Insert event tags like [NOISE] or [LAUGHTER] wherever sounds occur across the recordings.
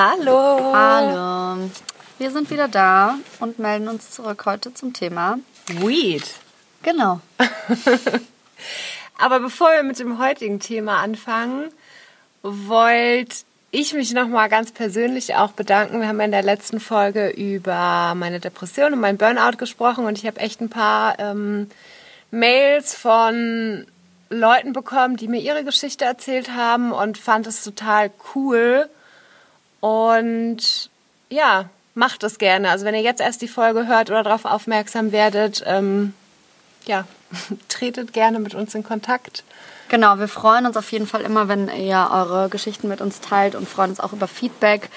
Hallo. Hallo. Wir sind wieder da und melden uns zurück heute zum Thema Weed. Genau. [LAUGHS] Aber bevor wir mit dem heutigen Thema anfangen, wollte ich mich nochmal ganz persönlich auch bedanken. Wir haben in der letzten Folge über meine Depression und mein Burnout gesprochen und ich habe echt ein paar ähm, Mails von Leuten bekommen, die mir ihre Geschichte erzählt haben und fand es total cool. Und ja, macht es gerne. Also wenn ihr jetzt erst die Folge hört oder darauf aufmerksam werdet, ähm, ja, [LAUGHS] tretet gerne mit uns in Kontakt. Genau, wir freuen uns auf jeden Fall immer, wenn ihr eure Geschichten mit uns teilt und freuen uns auch über Feedback.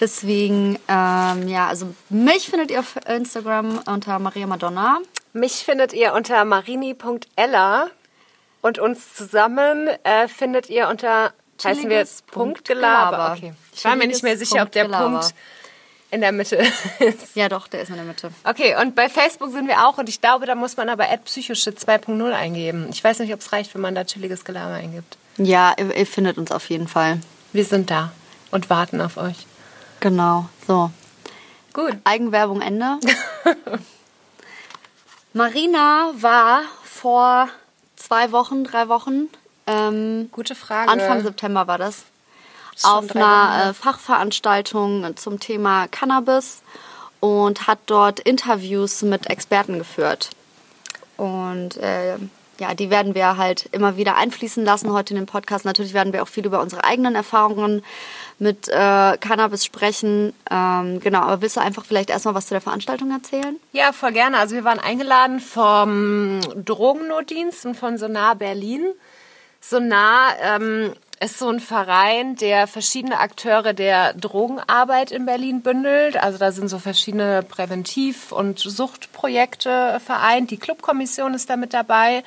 Deswegen, ähm, ja, also mich findet ihr auf Instagram unter Maria Madonna. Mich findet ihr unter marini.ella und uns zusammen äh, findet ihr unter heißen wir Punkt Gelaber. Okay. Ich war mir nicht mehr sicher, ob der Gelaber. Punkt in der Mitte ist. Ja, doch, der ist in der Mitte. Okay, und bei Facebook sind wir auch und ich glaube, da muss man aber Psychoshit 2.0 eingeben. Ich weiß nicht, ob es reicht, wenn man da chilliges Gelaber eingibt. Ja, ihr, ihr findet uns auf jeden Fall. Wir sind da und warten auf euch. Genau, so. Gut. Eigenwerbung Ende. [LAUGHS] Marina war vor zwei Wochen, drei Wochen. Ähm, Gute Frage. Anfang September war das auf einer äh, Fachveranstaltung zum Thema Cannabis und hat dort Interviews mit Experten geführt. Und äh, ja, die werden wir halt immer wieder einfließen lassen heute in den Podcast. Natürlich werden wir auch viel über unsere eigenen Erfahrungen mit äh, Cannabis sprechen. Ähm, genau, aber willst du einfach vielleicht erstmal was zu der Veranstaltung erzählen? Ja, voll gerne. Also wir waren eingeladen vom Drogennotdienst und von Sonar Berlin. Sonar ähm, ist so ein Verein, der verschiedene Akteure der Drogenarbeit in Berlin bündelt. Also da sind so verschiedene Präventiv- und Suchtprojekte vereint. Die Clubkommission ist da mit dabei.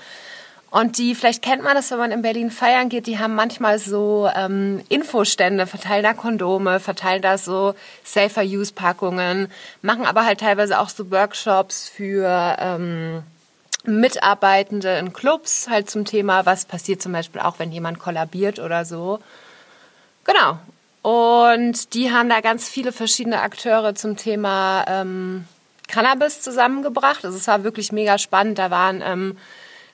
Und die, vielleicht kennt man das, wenn man in Berlin feiern geht, die haben manchmal so ähm, Infostände, verteilen da Kondome, verteilen da so Safer-Use-Packungen, machen aber halt teilweise auch so Workshops für ähm, Mitarbeitende in Clubs halt zum Thema, was passiert zum Beispiel auch, wenn jemand kollabiert oder so. Genau. Und die haben da ganz viele verschiedene Akteure zum Thema ähm, Cannabis zusammengebracht. Also es war wirklich mega spannend. Da waren ähm,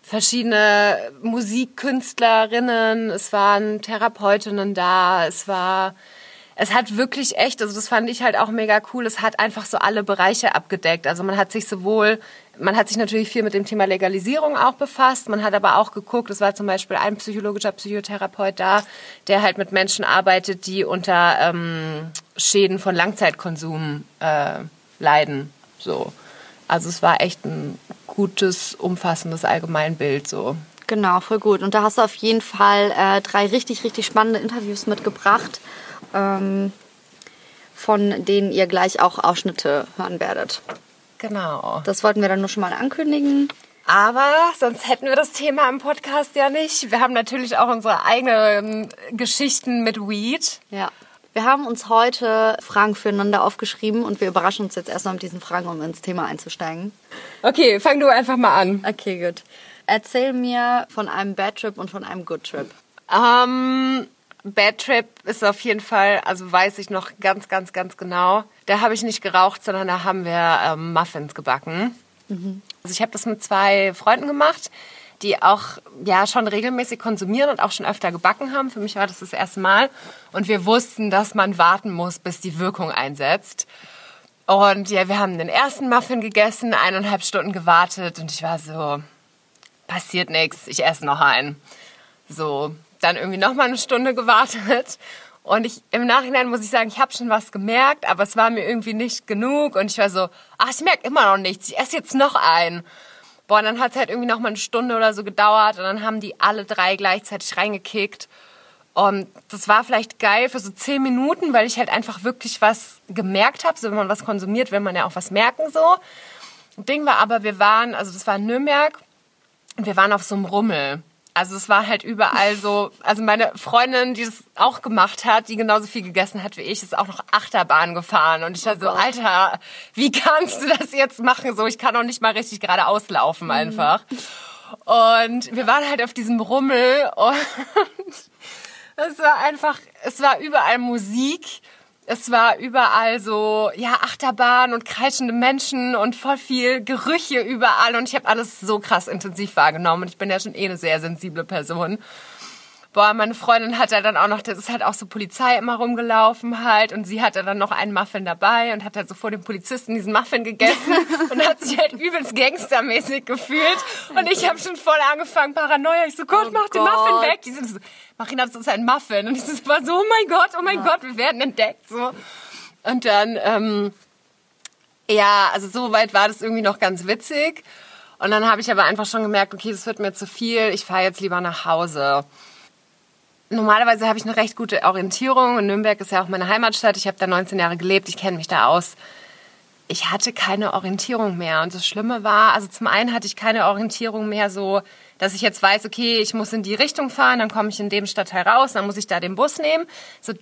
verschiedene Musikkünstlerinnen, es waren Therapeutinnen da, es war es hat wirklich echt, also das fand ich halt auch mega cool, es hat einfach so alle Bereiche abgedeckt. Also man hat sich sowohl, man hat sich natürlich viel mit dem Thema Legalisierung auch befasst, man hat aber auch geguckt, es war zum Beispiel ein psychologischer Psychotherapeut da, der halt mit Menschen arbeitet, die unter ähm, Schäden von Langzeitkonsum äh, leiden. So. Also es war echt ein gutes, umfassendes Allgemeinbild so. Genau, voll gut. Und da hast du auf jeden Fall äh, drei richtig, richtig spannende Interviews mitgebracht ähm, von denen ihr gleich auch Ausschnitte hören werdet. Genau. Das wollten wir dann nur schon mal ankündigen. Aber sonst hätten wir das Thema im Podcast ja nicht. Wir haben natürlich auch unsere eigenen Geschichten mit Weed. Ja. Wir haben uns heute Fragen füreinander aufgeschrieben und wir überraschen uns jetzt erstmal mit diesen Fragen, um ins Thema einzusteigen. Okay, fang du einfach mal an. Okay, gut. Erzähl mir von einem Bad Trip und von einem Good Trip. Ähm, Bad Trip ist auf jeden Fall, also weiß ich noch ganz, ganz, ganz genau. Da habe ich nicht geraucht, sondern da haben wir ähm, Muffins gebacken. Mhm. Also ich habe das mit zwei Freunden gemacht, die auch ja schon regelmäßig konsumieren und auch schon öfter gebacken haben. Für mich war das das erste Mal. Und wir wussten, dass man warten muss, bis die Wirkung einsetzt. Und ja, wir haben den ersten Muffin gegessen, eineinhalb Stunden gewartet und ich war so, passiert nichts, ich esse noch einen. So, dann irgendwie noch mal eine Stunde gewartet. Und ich, im Nachhinein muss ich sagen, ich habe schon was gemerkt, aber es war mir irgendwie nicht genug. Und ich war so, ach, ich merke immer noch nichts. Ich esse jetzt noch einen. Boah, und dann hat es halt irgendwie noch mal eine Stunde oder so gedauert. Und dann haben die alle drei gleichzeitig reingekickt. Und das war vielleicht geil für so zehn Minuten, weil ich halt einfach wirklich was gemerkt habe. So, wenn man was konsumiert, will man ja auch was merken so. Ding war aber, wir waren, also das war in Nürnberg, und wir waren auf so einem Rummel. Also es war halt überall so, also meine Freundin, die das auch gemacht hat, die genauso viel gegessen hat wie ich, ist auch noch Achterbahn gefahren. Und ich war so, Alter, wie kannst du das jetzt machen? So, ich kann auch nicht mal richtig gerade auslaufen mhm. einfach. Und wir waren halt auf diesem Rummel und [LAUGHS] es war einfach, es war überall Musik Es war überall so, ja, Achterbahn und kreischende Menschen und voll viel Gerüche überall. Und ich habe alles so krass intensiv wahrgenommen. Und ich bin ja schon eh eine sehr sensible Person boah, meine Freundin hat ja dann auch noch, das ist halt auch so Polizei immer rumgelaufen halt und sie hatte dann noch einen Muffin dabei und hat halt so vor dem Polizisten diesen Muffin gegessen [LAUGHS] und hat sich halt übelst gangstermäßig gefühlt und ich habe schon voll angefangen Paranoia. Ich so, Gott, oh mach Gott. den Muffin weg. Die sind so, Marina, das ist ein Muffin und ich so, war so, oh mein Gott, oh mein ja. Gott, wir werden entdeckt so. Und dann, ähm, ja, also so weit war das irgendwie noch ganz witzig. Und dann habe ich aber einfach schon gemerkt, okay, das wird mir zu viel, ich fahre jetzt lieber nach Hause normalerweise habe ich eine recht gute Orientierung und Nürnberg ist ja auch meine Heimatstadt. Ich habe da 19 Jahre gelebt, ich kenne mich da aus. Ich hatte keine Orientierung mehr und das Schlimme war, also zum einen hatte ich keine Orientierung mehr so, dass ich jetzt weiß, okay, ich muss in die Richtung fahren, dann komme ich in dem Stadtteil raus, dann muss ich da den Bus nehmen. So,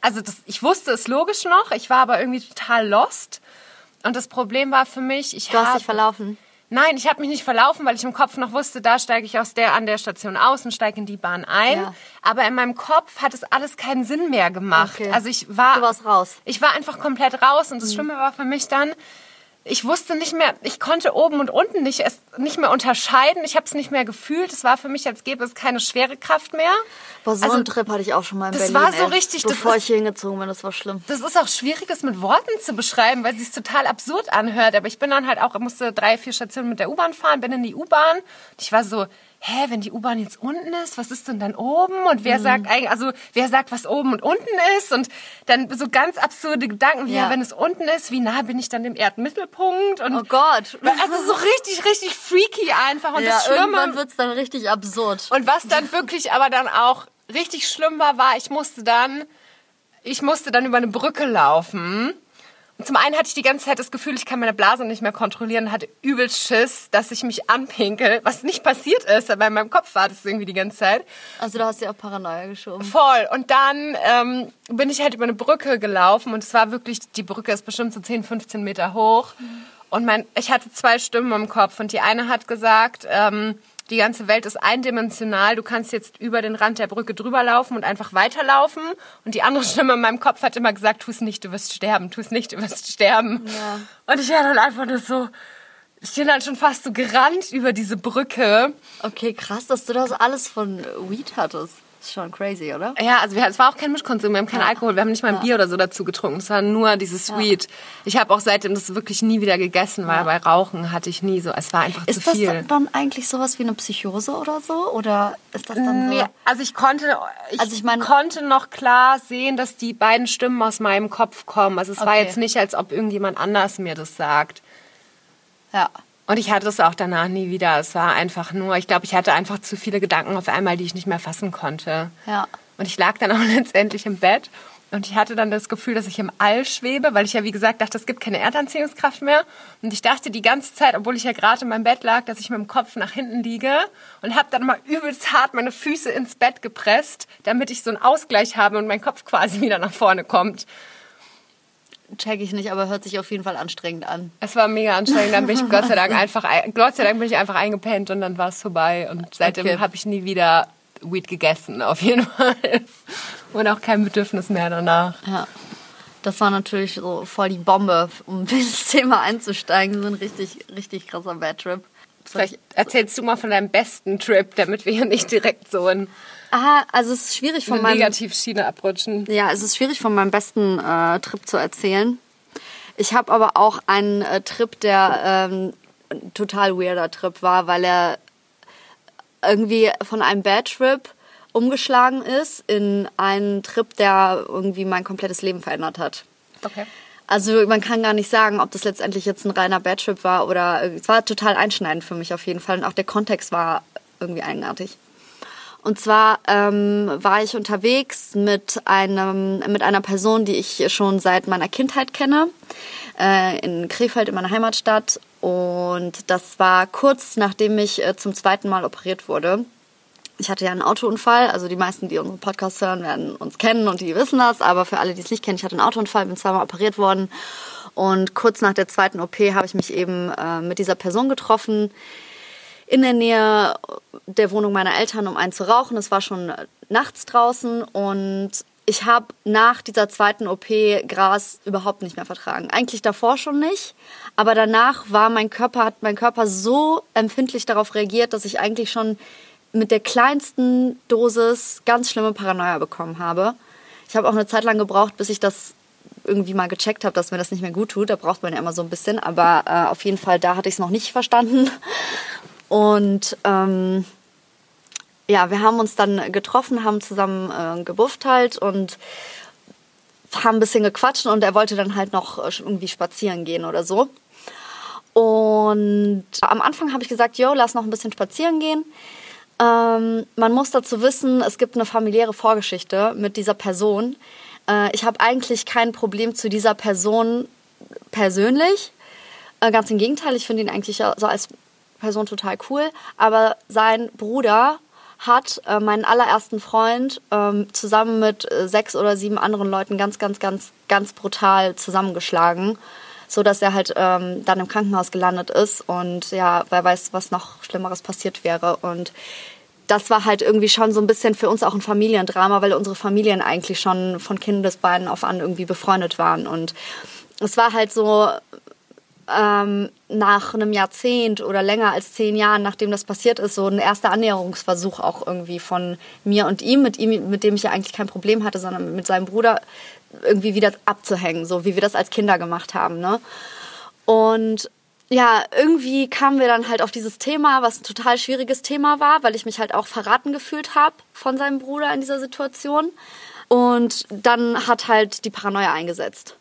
also das, ich wusste es logisch noch, ich war aber irgendwie total lost. Und das Problem war für mich, ich habe... Du hast dich verlaufen. Nein, ich habe mich nicht verlaufen, weil ich im Kopf noch wusste, da steige ich aus der an der Station aus und steige in die Bahn ein. Ja. Aber in meinem Kopf hat es alles keinen Sinn mehr gemacht. Okay. Also ich war, du warst raus. Ich war einfach komplett raus und das mhm. Schlimme war für mich dann, ich wusste nicht mehr, ich konnte oben und unten nicht, es nicht mehr unterscheiden. Ich habe es nicht mehr gefühlt. Es war für mich, als gäbe es keine schwere Kraft mehr. Boah, so also, einen Trip hatte ich auch schon mal in das Berlin. Das war so ey. richtig. Bevor ich hier hingezogen bin, das war schlimm. Das ist auch schwierig, das mit Worten zu beschreiben, weil es sich total absurd anhört. Aber ich bin dann halt auch, musste drei, vier Stationen mit der U-Bahn fahren, bin in die U-Bahn. Ich war so, hä, wenn die U-Bahn jetzt unten ist, was ist denn dann oben? Und wer mhm. sagt eigentlich, also wer sagt, was oben und unten ist? Und dann so ganz absurde Gedanken, wie, ja. ja wenn es unten ist, wie nah bin ich dann dem Erdmittelpunkt? Und oh Gott. Also so richtig, richtig freaky einfach. Und ja, das Schlimme, irgendwann wird's dann richtig absurd. Und was dann wirklich aber dann auch richtig schlimm war, war, ich musste dann, ich musste dann über eine Brücke laufen zum einen hatte ich die ganze Zeit das Gefühl, ich kann meine Blase nicht mehr kontrollieren, hatte übel Schiss, dass ich mich anpinkel, was nicht passiert ist, aber in meinem Kopf war das irgendwie die ganze Zeit. Also du hast ja auch Paranoia geschoben. Voll. Und dann ähm, bin ich halt über eine Brücke gelaufen und es war wirklich, die Brücke ist bestimmt so 10, 15 Meter hoch. Mhm. Und mein, ich hatte zwei Stimmen im Kopf und die eine hat gesagt, ähm, die ganze Welt ist eindimensional. Du kannst jetzt über den Rand der Brücke drüber laufen und einfach weiterlaufen. Und die andere [LAUGHS] Stimme in meinem Kopf hat immer gesagt, tu es nicht, du wirst sterben, tu es nicht, du wirst sterben. Ja. Und ich war dann einfach nur so, ich bin dann schon fast so gerannt über diese Brücke. Okay, krass, dass du das alles von Weed hattest. Ist schon crazy, oder? Ja, also wir, es war auch kein Mischkonsum, wir haben keinen ja. Alkohol, wir haben nicht mal ein ja. Bier oder so dazu getrunken. Es war nur dieses Sweet. Ja. Ich habe auch seitdem das wirklich nie wieder gegessen, weil bei Rauchen hatte ich nie so, es war einfach ist zu viel. Ist das dann eigentlich sowas wie eine Psychose oder so? Oder ist das dann nee, so? Also ich konnte, ich, also ich mein, konnte noch klar sehen, dass die beiden Stimmen aus meinem Kopf kommen. Also es okay. war jetzt nicht, als ob irgendjemand anders mir das sagt. Ja. Und ich hatte es auch danach nie wieder. Es war einfach nur, ich glaube, ich hatte einfach zu viele Gedanken auf einmal, die ich nicht mehr fassen konnte. Ja. Und ich lag dann auch [LAUGHS] letztendlich im Bett und ich hatte dann das Gefühl, dass ich im All schwebe, weil ich ja, wie gesagt, dachte, es gibt keine Erdanziehungskraft mehr. Und ich dachte die ganze Zeit, obwohl ich ja gerade in meinem Bett lag, dass ich mit dem Kopf nach hinten liege und habe dann mal übelst hart meine Füße ins Bett gepresst, damit ich so einen Ausgleich habe und mein Kopf quasi [LAUGHS] wieder nach vorne kommt check ich nicht, aber hört sich auf jeden Fall anstrengend an. Es war mega anstrengend. Dann bin ich [LAUGHS] Gott sei Dank einfach, Gott sei Dank bin ich einfach eingepennt und dann war es vorbei. Und seitdem okay. habe ich nie wieder Weed gegessen, auf jeden Fall. Und auch kein Bedürfnis mehr danach. Ja. Das war natürlich so voll die Bombe, um [LAUGHS] dieses Thema einzusteigen. So ein richtig, richtig krasser Bad Trip. Vielleicht erzählst du mal von deinem besten Trip, damit wir hier nicht direkt so ein Aha, also es ist schwierig von meinem Negativschiene abrutschen. Ja, es ist schwierig von meinem besten äh, Trip zu erzählen. Ich habe aber auch einen äh, Trip, der ähm, ein total weirder Trip war, weil er irgendwie von einem Bad Trip umgeschlagen ist in einen Trip, der irgendwie mein komplettes Leben verändert hat. Okay. Also man kann gar nicht sagen, ob das letztendlich jetzt ein reiner Bad Trip war oder es war total einschneidend für mich auf jeden Fall und auch der Kontext war irgendwie eigenartig. Und zwar ähm, war ich unterwegs mit einem mit einer Person, die ich schon seit meiner Kindheit kenne, äh, in Krefeld in meiner Heimatstadt. Und das war kurz nachdem ich äh, zum zweiten Mal operiert wurde. Ich hatte ja einen Autounfall, also die meisten, die unseren Podcast hören, werden uns kennen und die wissen das, aber für alle, die es nicht kennen, ich hatte einen Autounfall, bin zweimal operiert worden. Und kurz nach der zweiten OP habe ich mich eben äh, mit dieser Person getroffen, in der Nähe der Wohnung meiner Eltern, um einen zu rauchen. Es war schon nachts draußen. Und ich habe nach dieser zweiten OP Gras überhaupt nicht mehr vertragen. Eigentlich davor schon nicht, aber danach war mein Körper hat mein Körper so empfindlich darauf reagiert, dass ich eigentlich schon mit der kleinsten Dosis ganz schlimme Paranoia bekommen habe. Ich habe auch eine Zeit lang gebraucht, bis ich das irgendwie mal gecheckt habe, dass mir das nicht mehr gut tut. Da braucht man ja immer so ein bisschen, aber äh, auf jeden Fall da hatte ich es noch nicht verstanden. Und ähm, ja, wir haben uns dann getroffen, haben zusammen äh, gebufft halt und haben ein bisschen gequatscht und er wollte dann halt noch äh, irgendwie spazieren gehen oder so. Und am Anfang habe ich gesagt, yo, lass noch ein bisschen spazieren gehen. Ähm, man muss dazu wissen, es gibt eine familiäre Vorgeschichte mit dieser Person. Äh, ich habe eigentlich kein Problem zu dieser Person persönlich. Äh, ganz im Gegenteil, ich finde ihn eigentlich so als Person total cool. Aber sein Bruder hat äh, meinen allerersten Freund ähm, zusammen mit äh, sechs oder sieben anderen Leuten ganz, ganz, ganz, ganz brutal zusammengeschlagen, so dass er halt ähm, dann im Krankenhaus gelandet ist und ja, wer weiß, was noch Schlimmeres passiert wäre. Und das war halt irgendwie schon so ein bisschen für uns auch ein Familiendrama, weil unsere Familien eigentlich schon von Kindesbeinen auf an irgendwie befreundet waren. Und es war halt so ähm, nach einem Jahrzehnt oder länger als zehn Jahren, nachdem das passiert ist, so ein erster Annäherungsversuch auch irgendwie von mir und ihm, mit ihm, mit dem ich ja eigentlich kein Problem hatte, sondern mit seinem Bruder irgendwie wieder abzuhängen, so wie wir das als Kinder gemacht haben. Ne? Und ja, irgendwie kamen wir dann halt auf dieses Thema, was ein total schwieriges Thema war, weil ich mich halt auch verraten gefühlt habe von seinem Bruder in dieser Situation. Und dann hat halt die Paranoia eingesetzt.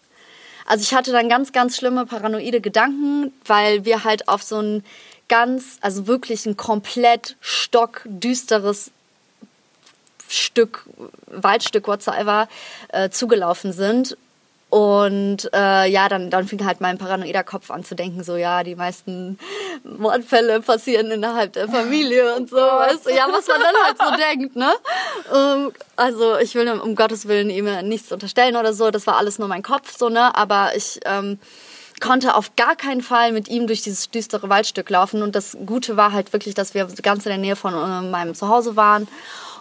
Also ich hatte dann ganz, ganz schlimme paranoide Gedanken, weil wir halt auf so ein ganz, also wirklich ein komplett stockdüsteres Stück, Waldstück, whatsoever, äh, zugelaufen sind. Und äh, ja, dann, dann fing halt mein paranoider Kopf an zu denken, so ja, die meisten Mordfälle passieren innerhalb der Familie [LAUGHS] und so, weißt du, ja, was man dann halt so denkt, ne? Ähm, also ich will um Gottes Willen ihm nichts unterstellen oder so, das war alles nur mein Kopf, so, ne? Aber ich ähm, konnte auf gar keinen Fall mit ihm durch dieses düstere Waldstück laufen. Und das Gute war halt wirklich, dass wir ganz in der Nähe von äh, meinem Zuhause waren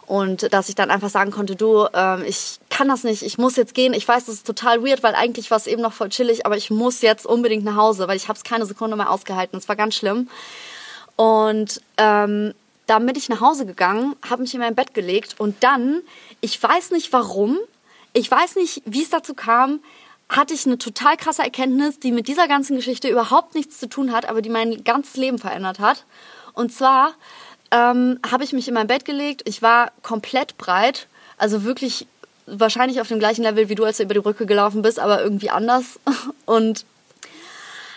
und dass ich dann einfach sagen konnte, du, ähm, ich kann das nicht, ich muss jetzt gehen. Ich weiß, das ist total weird, weil eigentlich war es eben noch voll chillig, aber ich muss jetzt unbedingt nach Hause, weil ich habe es keine Sekunde mehr ausgehalten. Es war ganz schlimm. Und ähm, dann bin ich nach Hause gegangen, habe mich in mein Bett gelegt und dann, ich weiß nicht warum, ich weiß nicht, wie es dazu kam, hatte ich eine total krasse Erkenntnis, die mit dieser ganzen Geschichte überhaupt nichts zu tun hat, aber die mein ganzes Leben verändert hat. Und zwar ähm, habe ich mich in mein Bett gelegt. Ich war komplett breit, also wirklich wahrscheinlich auf dem gleichen Level wie du, als du über die Brücke gelaufen bist, aber irgendwie anders. [LAUGHS] Und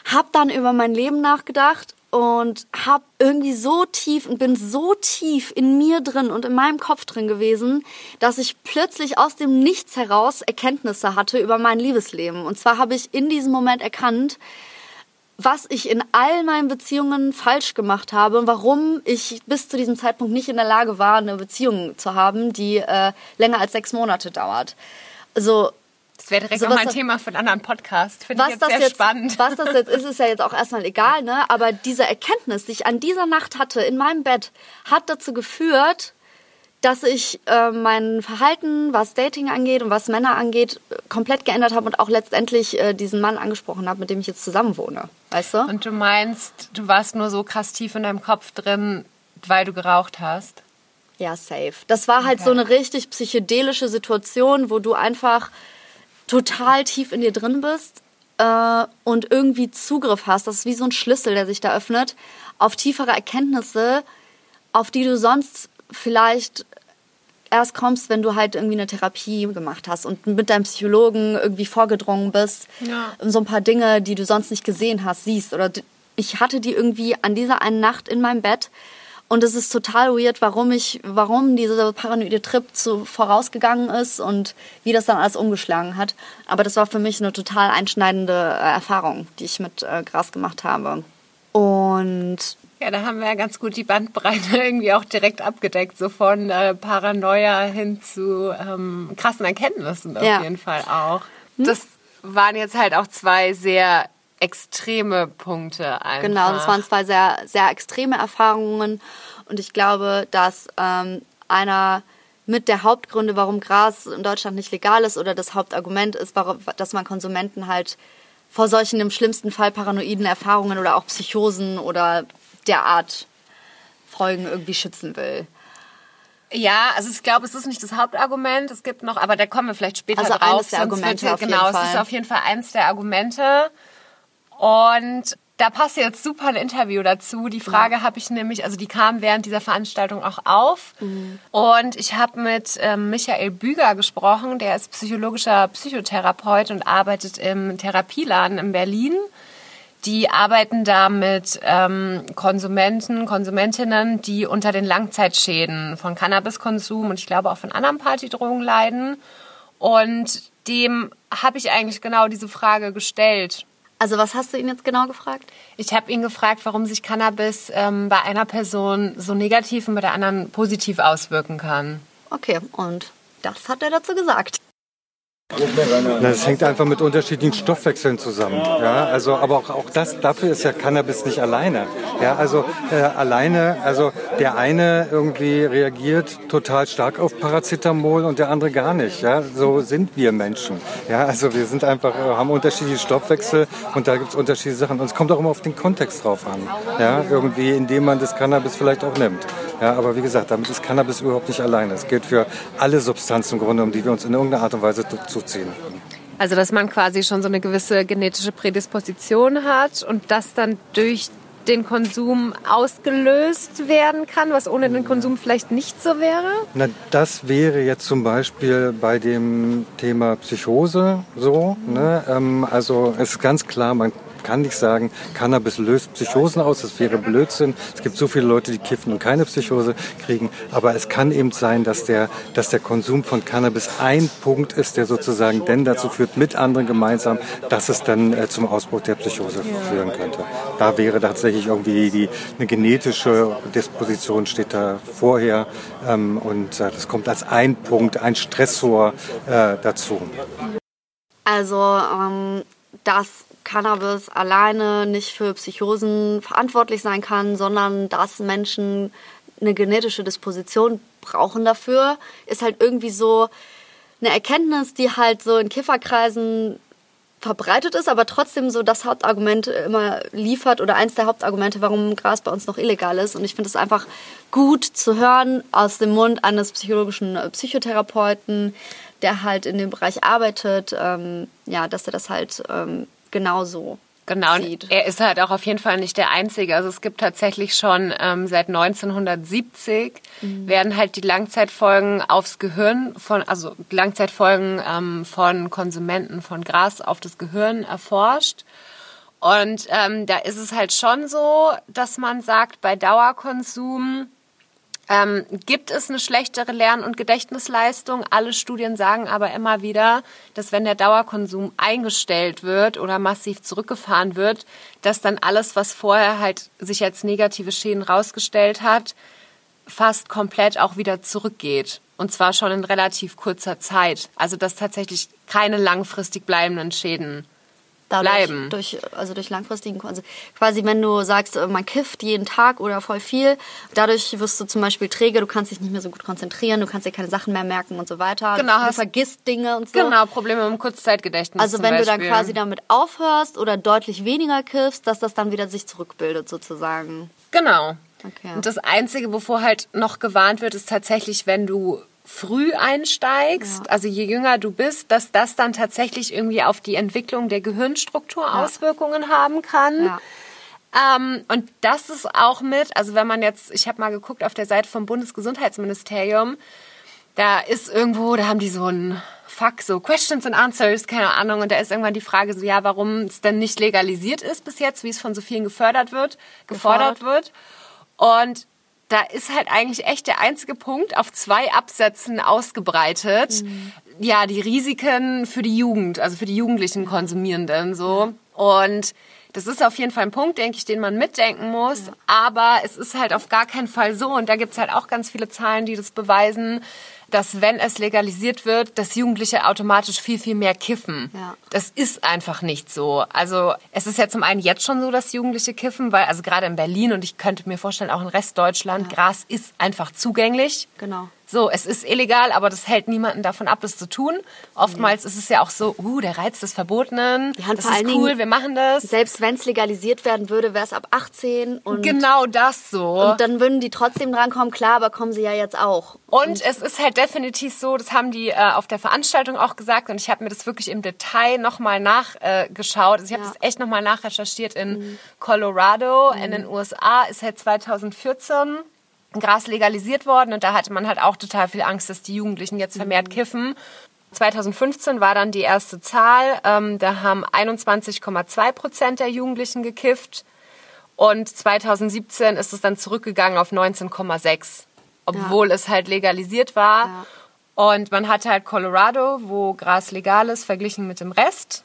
habe dann über mein Leben nachgedacht und habe irgendwie so tief und bin so tief in mir drin und in meinem Kopf drin gewesen, dass ich plötzlich aus dem Nichts heraus Erkenntnisse hatte über mein Liebesleben. Und zwar habe ich in diesem Moment erkannt, was ich in all meinen Beziehungen falsch gemacht habe und warum ich bis zu diesem Zeitpunkt nicht in der Lage war, eine Beziehung zu haben, die äh, länger als sechs Monate dauert. Also das wäre direkt so, noch ein Thema für einen anderen Podcast. Finde ich jetzt sehr jetzt, spannend. Was das jetzt ist, ist ja jetzt auch erstmal egal, ne? Aber diese Erkenntnis, die ich an dieser Nacht hatte in meinem Bett, hat dazu geführt, dass ich äh, mein Verhalten, was Dating angeht und was Männer angeht, komplett geändert habe und auch letztendlich äh, diesen Mann angesprochen habe, mit dem ich jetzt zusammen wohne. Weißt du? Und du meinst, du warst nur so krass tief in deinem Kopf drin, weil du geraucht hast? Ja, safe. Das war halt okay. so eine richtig psychedelische Situation, wo du einfach total tief in dir drin bist äh, und irgendwie Zugriff hast. Das ist wie so ein Schlüssel, der sich da öffnet, auf tiefere Erkenntnisse, auf die du sonst vielleicht erst kommst, wenn du halt irgendwie eine Therapie gemacht hast und mit deinem Psychologen irgendwie vorgedrungen bist ja. und so ein paar Dinge, die du sonst nicht gesehen hast, siehst. Oder ich hatte die irgendwie an dieser einen Nacht in meinem Bett und es ist total weird, warum ich, warum dieser paranoide Trip so vorausgegangen ist und wie das dann alles umgeschlagen hat. Aber das war für mich eine total einschneidende äh, Erfahrung, die ich mit äh, Gras gemacht habe. Und ja, da haben wir ja ganz gut die Bandbreite [LAUGHS] irgendwie auch direkt abgedeckt, so von äh, Paranoia hin zu ähm, krassen Erkenntnissen auf ja. jeden Fall auch. Hm? Das waren jetzt halt auch zwei sehr extreme Punkte einfach. Genau, das waren zwei sehr, sehr extreme Erfahrungen und ich glaube, dass ähm, einer mit der Hauptgründe, warum Gras in Deutschland nicht legal ist oder das Hauptargument ist, warum, dass man Konsumenten halt vor solchen im schlimmsten Fall paranoiden Erfahrungen oder auch Psychosen oder derart Folgen irgendwie schützen will. Ja, also ich glaube, es ist nicht das Hauptargument. Es gibt noch, aber da kommen wir vielleicht später also drauf. Eines der Argumente wird, auf genau, jeden Fall. es ist auf jeden Fall eins der Argumente. Und da passt jetzt super ein Interview dazu. Die Frage ja. habe ich nämlich, also die kam während dieser Veranstaltung auch auf. Mhm. Und ich habe mit ähm, Michael Büger gesprochen, der ist psychologischer Psychotherapeut und arbeitet im Therapieladen in Berlin. Die arbeiten da mit ähm, Konsumenten, Konsumentinnen, die unter den Langzeitschäden von Cannabiskonsum und ich glaube auch von anderen Partydrogen leiden. Und dem habe ich eigentlich genau diese Frage gestellt. Also was hast du ihn jetzt genau gefragt? Ich habe ihn gefragt, warum sich Cannabis ähm, bei einer Person so negativ und bei der anderen positiv auswirken kann. Okay, und das hat er dazu gesagt. Das hängt einfach mit unterschiedlichen Stoffwechseln zusammen. Ja, also, aber auch, auch das, dafür ist ja Cannabis nicht alleine. Ja, also äh, alleine, also der eine irgendwie reagiert total stark auf Paracetamol und der andere gar nicht. Ja, so sind wir Menschen. Ja, also wir sind einfach, äh, haben unterschiedliche Stoffwechsel und da gibt es unterschiedliche Sachen. Und es kommt auch immer auf den Kontext drauf an. Ja, irgendwie, indem man das Cannabis vielleicht auch nimmt. Ja, aber wie gesagt, damit ist Cannabis überhaupt nicht alleine. Es gilt für alle Substanzen im Grunde, um die wir uns in irgendeiner Art und Weise zuziehen. Also, dass man quasi schon so eine gewisse genetische Prädisposition hat und das dann durch den Konsum ausgelöst werden kann, was ohne den Konsum vielleicht nicht so wäre? Na, das wäre jetzt zum Beispiel bei dem Thema Psychose so. Ne? Ähm, also es ist ganz klar, man kann nicht sagen, Cannabis löst Psychosen aus, das wäre Blödsinn. Es gibt so viele Leute, die kiffen und keine Psychose kriegen, aber es kann eben sein, dass der, dass der Konsum von Cannabis ein Punkt ist, der sozusagen denn dazu führt, mit anderen gemeinsam, dass es dann äh, zum Ausbruch der Psychose führen könnte. Da wäre tatsächlich irgendwie die, eine genetische Disposition steht da vorher ähm, und äh, das kommt als ein Punkt, ein Stressor äh, dazu. Also ähm, das Cannabis alleine nicht für Psychosen verantwortlich sein kann, sondern dass Menschen eine genetische Disposition brauchen dafür, ist halt irgendwie so eine Erkenntnis, die halt so in Kifferkreisen verbreitet ist, aber trotzdem so das Hauptargument immer liefert oder eins der Hauptargumente, warum Gras bei uns noch illegal ist. Und ich finde es einfach gut zu hören aus dem Mund eines psychologischen Psychotherapeuten, der halt in dem Bereich arbeitet, ähm, ja, dass er das halt ähm, genauso Genau, sieht. er ist halt auch auf jeden Fall nicht der Einzige. Also es gibt tatsächlich schon ähm, seit 1970 mhm. werden halt die Langzeitfolgen aufs Gehirn von, also Langzeitfolgen ähm, von Konsumenten von Gras auf das Gehirn erforscht. Und ähm, da ist es halt schon so, dass man sagt, bei Dauerkonsum ähm, gibt es eine schlechtere Lern- und Gedächtnisleistung? Alle Studien sagen aber immer wieder, dass wenn der Dauerkonsum eingestellt wird oder massiv zurückgefahren wird, dass dann alles, was vorher halt sich als negative Schäden rausgestellt hat, fast komplett auch wieder zurückgeht. Und zwar schon in relativ kurzer Zeit. Also dass tatsächlich keine langfristig bleibenden Schäden dadurch, bleiben. Durch, also durch langfristigen, also quasi wenn du sagst, äh, man kifft jeden Tag oder voll viel, dadurch wirst du zum Beispiel träge, du kannst dich nicht mehr so gut konzentrieren, du kannst dir keine Sachen mehr merken und so weiter. Genau, du vergisst Dinge und so. Genau, Probleme im Kurzzeitgedächtnis. Also wenn du dann Beispiel. quasi damit aufhörst oder deutlich weniger kiffst, dass das dann wieder sich zurückbildet sozusagen. Genau. Okay. Und das Einzige, wovor halt noch gewarnt wird, ist tatsächlich, wenn du früh einsteigst, also je jünger du bist, dass das dann tatsächlich irgendwie auf die Entwicklung der Gehirnstruktur Auswirkungen haben kann. Ja. Ähm, und das ist auch mit, also wenn man jetzt, ich habe mal geguckt auf der Seite vom Bundesgesundheitsministerium, da ist irgendwo, da haben die so ein Fuck, so Questions and Answers, keine Ahnung, und da ist irgendwann die Frage so, ja, warum es denn nicht legalisiert ist bis jetzt, wie es von so vielen gefördert wird, gefordert wird. Und da ist halt eigentlich echt der einzige Punkt auf zwei Absätzen ausgebreitet. Ja, die Risiken für die Jugend, also für die jugendlichen Konsumierenden so. Und das ist auf jeden Fall ein Punkt, denke ich, den man mitdenken muss. Aber es ist halt auf gar keinen Fall so. Und da gibt's halt auch ganz viele Zahlen, die das beweisen, dass wenn es legalisiert wird, dass Jugendliche automatisch viel, viel mehr kiffen. Ja. Das ist einfach nicht so. Also es ist ja zum einen jetzt schon so, dass Jugendliche kiffen, weil also gerade in Berlin und ich könnte mir vorstellen, auch in Rest Deutschland, Gras ist einfach zugänglich. Genau. So, es ist illegal, aber das hält niemanden davon ab, das zu tun. Oftmals ist es ja auch so, uh, der Reiz des Verbotenen, Ja, und das ist cool, Dingen- wir machen das. Selbst wenn es legalisiert werden würde, wäre es ab 18 und, Genau das so. und dann würden die trotzdem drankommen. Klar, aber kommen sie ja jetzt auch. Und es ist halt definitiv so, das haben die äh, auf der Veranstaltung auch gesagt und ich habe mir das wirklich im Detail nochmal nachgeschaut. Äh, also ich habe Ja. Mhm. das echt nochmal nachrecherchiert in Colorado, in den USA ist halt 2014 Gras legalisiert worden und da hatte man halt auch total viel Angst, dass die Jugendlichen jetzt vermehrt Mhm. kiffen. 2015 war dann die erste Zahl, ähm, da haben 21,2 Prozent der Jugendlichen gekifft und 2017 ist es dann zurückgegangen auf 19,6, obwohl es halt legalisiert war. Ja. Und man hatte halt Colorado, wo Gras legal ist, verglichen mit dem Rest.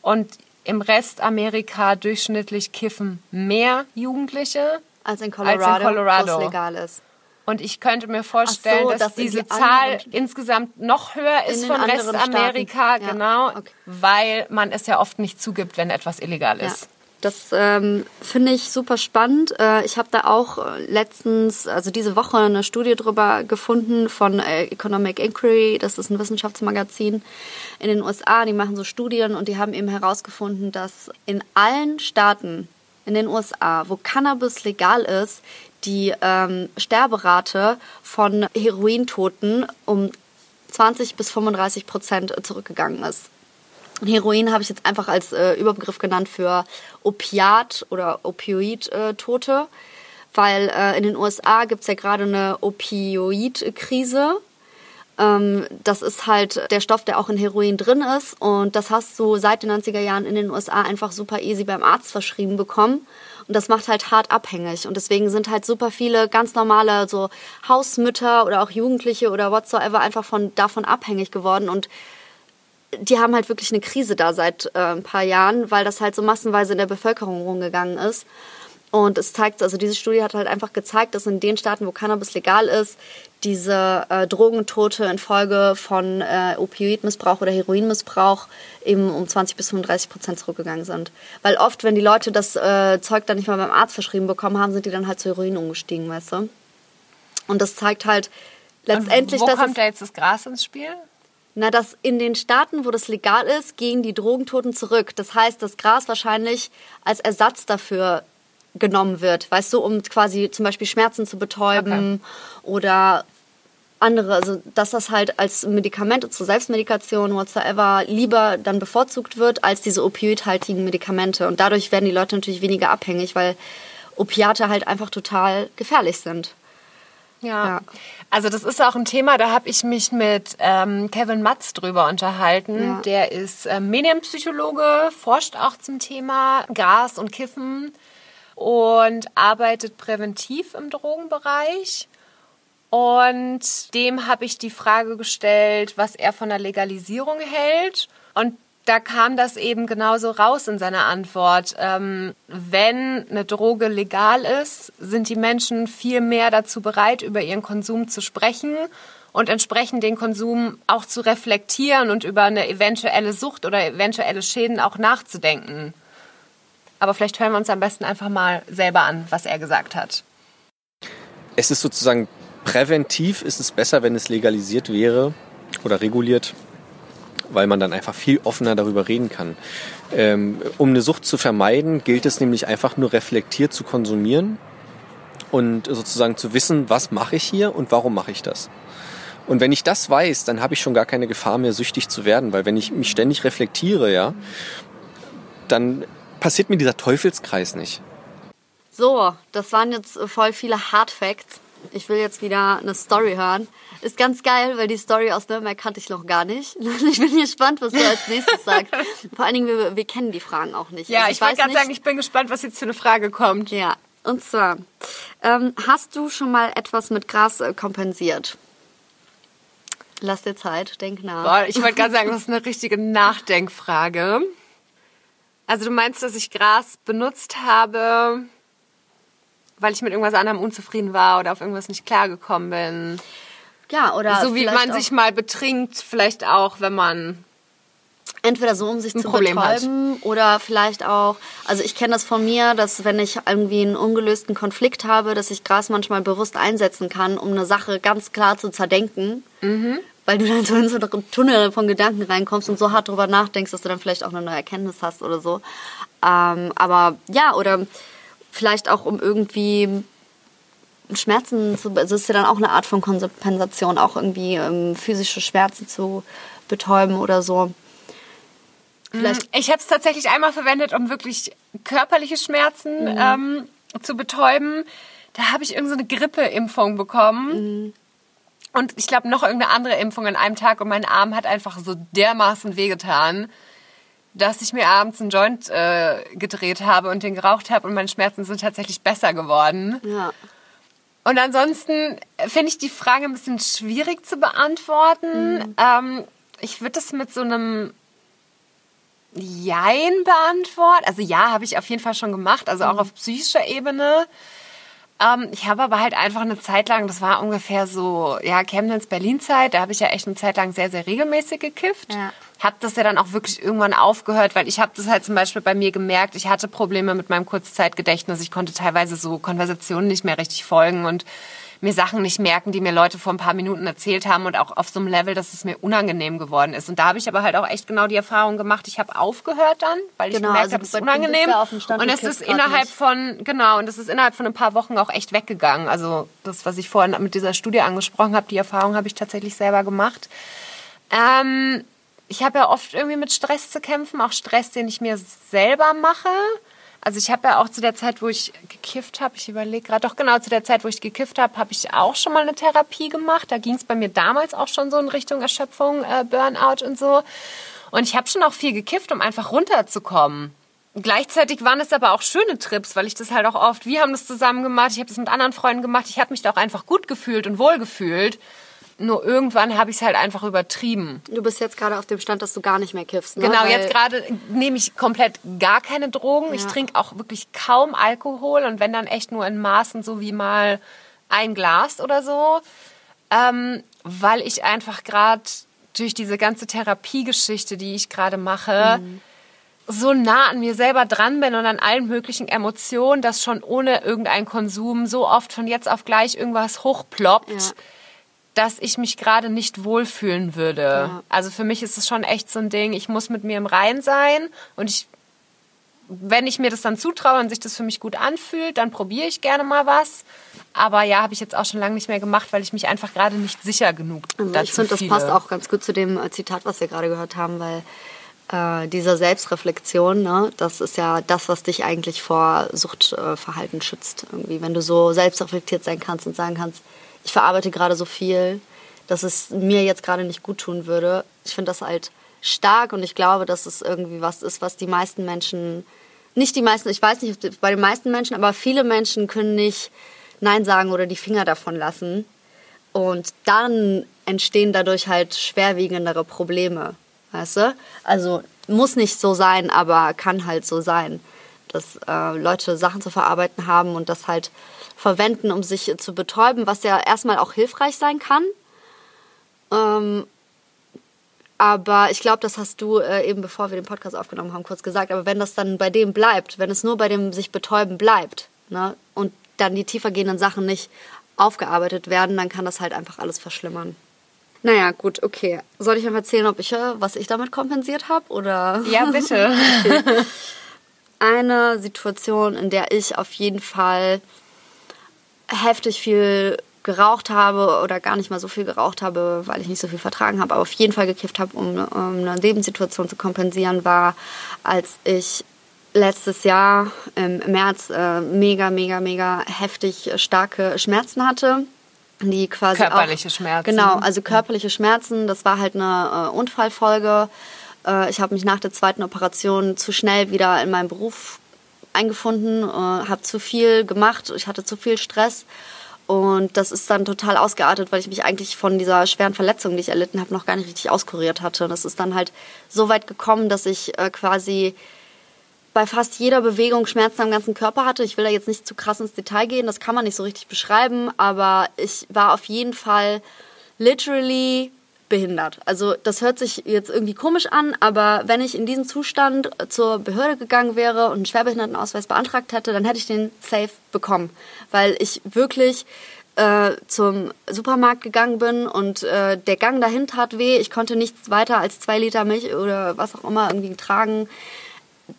Und im Rest Amerika durchschnittlich kiffen mehr Jugendliche. Als in Colorado, Als in Colorado. wo es legal ist. Und ich könnte mir vorstellen, so, dass, dass diese die Zahl insgesamt noch höher ist von Restamerika. Ja, genau, okay. weil man es ja oft nicht zugibt, wenn etwas illegal Ja. ist. Das ähm, finde ich super spannend. Äh, ich habe da auch äh, letztens, also diese Woche, eine Studie drüber gefunden von äh, Economic Inquiry. Das ist ein Wissenschaftsmagazin in den USA. Die machen so Studien und die haben eben herausgefunden, dass in allen Staaten in den USA, wo Cannabis legal ist, die ähm, Sterberate von Herointoten um 20 bis 35 Prozent zurückgegangen ist. Und Heroin habe ich jetzt einfach als äh, Überbegriff genannt für Opiat- oder Opioid-Tote, weil äh, in den USA gibt es ja gerade eine Opioid-Krise. Ähm, das ist halt der Stoff, der auch in Heroin drin ist. Und das hast du seit den 90er Jahren in den USA einfach super easy beim Arzt verschrieben bekommen. Und das macht halt hart abhängig. Und deswegen sind halt super viele ganz normale so Hausmütter oder auch Jugendliche oder whatsoever einfach von, davon abhängig geworden. Und die haben halt wirklich eine Krise da seit äh, ein paar Jahren, weil das halt so massenweise in der Bevölkerung rumgegangen ist. Und es zeigt, also diese Studie hat halt einfach gezeigt, dass in den Staaten, wo Cannabis legal ist, diese äh, Drogentote infolge von äh, Opioidmissbrauch oder Heroinmissbrauch eben um 20 bis 35 Prozent zurückgegangen sind. Weil oft, wenn die Leute das äh, Zeug dann nicht mal beim Arzt verschrieben bekommen haben, sind die dann halt zu Heroin umgestiegen, weißt du? Und das zeigt halt letztendlich, Und wo dass kommt es, da jetzt das Gras ins Spiel? na, dass in den Staaten, wo das legal ist, gehen die Drogentoten zurück. Das heißt, das Gras wahrscheinlich als Ersatz dafür genommen wird, weißt du, um quasi zum Beispiel Schmerzen zu betäuben oder andere, also dass das halt als Medikament zur Selbstmedikation whatsoever lieber dann bevorzugt wird als diese opioidhaltigen Medikamente und dadurch werden die Leute natürlich weniger abhängig, weil Opiate halt einfach total gefährlich sind. Ja. Ja. Also das ist auch ein Thema, da habe ich mich mit ähm, Kevin Matz drüber unterhalten. Ja. Der ist ähm, Medienpsychologe, forscht auch zum Thema Gas und Kiffen und arbeitet präventiv im Drogenbereich. Und dem habe ich die Frage gestellt, was er von der Legalisierung hält. Und da kam das eben genauso raus in seiner Antwort. Ähm, wenn eine Droge legal ist, sind die Menschen viel mehr dazu bereit, über ihren Konsum zu sprechen und entsprechend den Konsum auch zu reflektieren und über eine eventuelle Sucht oder eventuelle Schäden auch nachzudenken. Aber vielleicht hören wir uns am besten einfach mal selber an, was er gesagt hat. Es ist sozusagen präventiv, ist es besser, wenn es legalisiert wäre oder reguliert, weil man dann einfach viel offener darüber reden kann. Ähm, um eine Sucht zu vermeiden, gilt es nämlich einfach nur reflektiert zu konsumieren und sozusagen zu wissen, was mache ich hier und warum mache ich das. Und wenn ich das weiß, dann habe ich schon gar keine Gefahr mehr, süchtig zu werden, weil wenn ich mich ständig reflektiere, ja, dann passiert mir dieser Teufelskreis nicht. So, das waren jetzt äh, voll viele Hard Facts. Ich will jetzt wieder eine Story hören. Ist ganz geil, weil die Story aus Nürnberg kannte ich noch gar nicht. [LAUGHS] Ich bin gespannt, was du als nächstes sagst. [LAUGHS] Vor allen Dingen, wir, wir kennen die Fragen auch nicht. Ja, Also ich, wollte weiß gerade sagen, ich bin gespannt, was jetzt für eine Frage kommt. Ja, und zwar, ähm, hast du schon mal etwas mit Gras äh, kompensiert? Lass dir Zeit, denk nach. Boah, ich wollte gerade sagen, das ist eine richtige Nachdenkfrage. Also du meinst, dass ich Gras benutzt habe, weil ich mit irgendwas anderem unzufrieden war oder auf irgendwas nicht klargekommen bin. Ja, oder so wie man sich mal betrinkt, vielleicht auch, wenn man Entweder so, um sich zu Problem betäuben halt. oder vielleicht auch, also ich kenne das von mir, dass wenn ich irgendwie einen ungelösten Konflikt habe, dass ich Gras manchmal bewusst einsetzen kann, um eine Sache ganz klar zu zerdenken. Mhm. Weil du dann so in so einen Tunnel von Gedanken reinkommst und so hart drüber nachdenkst, dass du dann vielleicht auch eine neue Erkenntnis hast oder so. Ähm, aber ja, oder vielleicht auch um irgendwie Schmerzen zu, also es ist ja dann auch eine Art von Kompensation, auch irgendwie ähm, physische Schmerzen zu betäuben oder so. Vielleicht. Ich habe es tatsächlich einmal verwendet, um wirklich körperliche Schmerzen mhm. ähm, zu betäuben. Da habe ich irgendeine so Grippeimpfung bekommen. Mhm. Und ich glaube noch irgendeine andere Impfung an einem Tag und mein Arm hat einfach so dermaßen wehgetan, dass ich mir abends einen Joint äh, gedreht habe und den geraucht habe und meine Schmerzen sind tatsächlich besser geworden. Ja. Und ansonsten finde ich die Frage ein bisschen schwierig zu beantworten. Mhm. Ähm, ich würde das mit so einem Jein beantworten. Also ja, habe ich auf jeden Fall schon gemacht, also auch mhm. auf psychischer Ebene. Ähm, ich habe aber halt einfach eine Zeit lang, das war ungefähr so, ja, Chemnitz, Berlin-Zeit, da habe ich ja echt eine Zeit lang sehr, sehr regelmäßig gekifft. Ja. Habe das ja dann auch wirklich irgendwann aufgehört, weil ich habe das halt zum Beispiel bei mir gemerkt, ich hatte Probleme mit meinem Kurzzeitgedächtnis. Ich konnte teilweise so Konversationen nicht mehr richtig folgen und mir Sachen nicht merken, die mir Leute vor ein paar Minuten erzählt haben und auch auf so einem Level, dass es mir unangenehm geworden ist. Und da habe ich aber halt auch echt genau die Erfahrung gemacht, ich habe aufgehört dann, weil ich genau, gemerkt also habe, es ist unangenehm. und es ist innerhalb nicht. von, genau, und es ist innerhalb von ein paar Wochen auch echt weggegangen. Also das, was ich vorhin mit dieser Studie angesprochen habe, die Erfahrung habe ich tatsächlich selber gemacht. Ähm, ich habe ja oft irgendwie mit Stress zu kämpfen, auch Stress, den ich mir selber mache. Also ich habe ja auch zu der Zeit, wo ich gekifft habe, ich überlege gerade, doch genau zu der Zeit, wo ich gekifft habe, habe ich auch schon mal eine Therapie gemacht. Da ging es bei mir damals auch schon so in Richtung Erschöpfung, äh, Burnout und so. Und ich habe schon auch viel gekifft, um einfach runterzukommen. Gleichzeitig waren es aber auch schöne Trips, weil ich das halt auch oft, wir haben das zusammen gemacht, ich habe das mit anderen Freunden gemacht, ich habe mich da auch einfach gut gefühlt und wohl gefühlt. Nur irgendwann habe ich es halt einfach übertrieben. Du bist jetzt gerade auf dem Stand, dass du gar nicht mehr kiffst. Ne? Genau, Weil jetzt gerade nehme ich komplett gar keine Drogen. Ja. Ich trinke auch wirklich kaum Alkohol und wenn dann echt nur in Maßen, so wie mal ein Glas oder so. Ähm, weil ich einfach gerade durch diese ganze Therapiegeschichte, die ich gerade mache, mhm. so nah an mir selber dran bin und an allen möglichen Emotionen, dass schon ohne irgendeinen Konsum so oft von jetzt auf gleich irgendwas hochploppt. Ja dass ich mich gerade nicht wohlfühlen würde. Ja. Also für mich ist es schon echt so ein Ding, ich muss mit mir im Rein sein und ich, wenn ich mir das dann zutraue und sich das für mich gut anfühlt, dann probiere ich gerne mal was. Aber ja, habe ich jetzt auch schon lange nicht mehr gemacht, weil ich mich einfach gerade nicht sicher genug also dazu Ich finde, das passt auch ganz gut zu dem äh, Zitat, was wir gerade gehört haben, weil äh, dieser Selbstreflexion, ne, das ist ja das, was dich eigentlich vor Suchtverhalten äh, schützt. Irgendwie, wenn du so selbstreflektiert sein kannst und sagen kannst, ich verarbeite gerade so viel, dass es mir jetzt gerade nicht gut tun würde. Ich finde das halt stark und ich glaube, dass es irgendwie was ist, was die meisten Menschen, nicht die meisten, ich weiß nicht bei den meisten Menschen, aber viele Menschen können nicht Nein sagen oder die Finger davon lassen. Und dann entstehen dadurch halt schwerwiegendere Probleme. Weißt du? Also muss nicht so sein, aber kann halt so sein, dass äh, Leute Sachen zu verarbeiten haben und das halt verwenden, um sich zu betäuben, was ja erstmal auch hilfreich sein kann. Ähm, aber ich glaube, das hast du äh, eben, bevor wir den Podcast aufgenommen haben, kurz gesagt. Aber wenn das dann bei dem bleibt, wenn es nur bei dem sich betäuben bleibt ne, und dann die tiefergehenden Sachen nicht aufgearbeitet werden, dann kann das halt einfach alles verschlimmern. Naja, gut, okay. Soll ich euch erzählen, ob ich, äh, was ich damit kompensiert habe? Oder? Ja, bitte. [LAUGHS] okay. Eine Situation, in der ich auf jeden Fall heftig viel geraucht habe oder gar nicht mal so viel geraucht habe, weil ich nicht so viel vertragen habe, aber auf jeden Fall gekifft habe, um, um eine Lebenssituation zu kompensieren, war, als ich letztes Jahr im März äh, mega, mega, mega heftig starke Schmerzen hatte. Die quasi körperliche auch, Schmerzen. Genau, also körperliche Schmerzen. Das war halt eine äh, Unfallfolge. Äh, ich habe mich nach der zweiten Operation zu schnell wieder in meinen Beruf eingefunden, äh, habe zu viel gemacht, ich hatte zu viel Stress. Und das ist dann total ausgeartet, weil ich mich eigentlich von dieser schweren Verletzung, die ich erlitten habe, noch gar nicht richtig auskuriert hatte. Und das ist dann halt so weit gekommen, dass ich äh, quasi bei fast jeder Bewegung Schmerzen am ganzen Körper hatte. Ich will da jetzt nicht zu krass ins Detail gehen, das kann man nicht so richtig beschreiben, aber ich war auf jeden Fall literally behindert. Also das hört sich jetzt irgendwie komisch an, aber wenn ich in diesem Zustand zur Behörde gegangen wäre und einen Schwerbehindertenausweis beantragt hätte, dann hätte ich den safe bekommen, weil ich wirklich äh, zum Supermarkt gegangen bin und äh, der Gang dahin tat weh. Ich konnte nichts weiter als zwei Liter Milch oder was auch immer irgendwie tragen.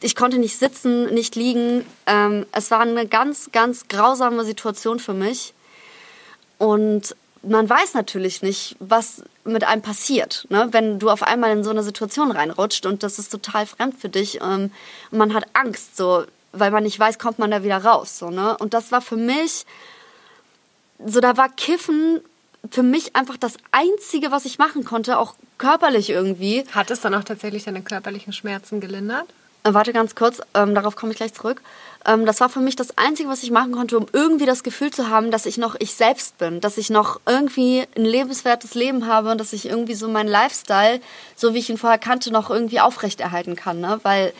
Ich konnte nicht sitzen, nicht liegen. Ähm, es war eine ganz, ganz grausame Situation für mich. Und man weiß natürlich nicht, was mit einem passiert, ne? wenn du auf einmal in so eine Situation reinrutscht und das ist total fremd für dich ähm, und man hat Angst, so, weil man nicht weiß, kommt man da wieder raus. So, ne? Und das war für mich, so da war Kiffen für mich einfach das Einzige, was ich machen konnte, auch körperlich irgendwie. Hat es dann auch tatsächlich deine körperlichen Schmerzen gelindert? Äh, warte ganz kurz, ähm, darauf komme ich gleich zurück. Ähm, das war für mich das Einzige, was ich machen konnte, um irgendwie das Gefühl zu haben, dass ich noch ich selbst bin, dass ich noch irgendwie ein lebenswertes Leben habe und dass ich irgendwie so meinen Lifestyle, so wie ich ihn vorher kannte, noch irgendwie aufrechterhalten kann. Ne? Weil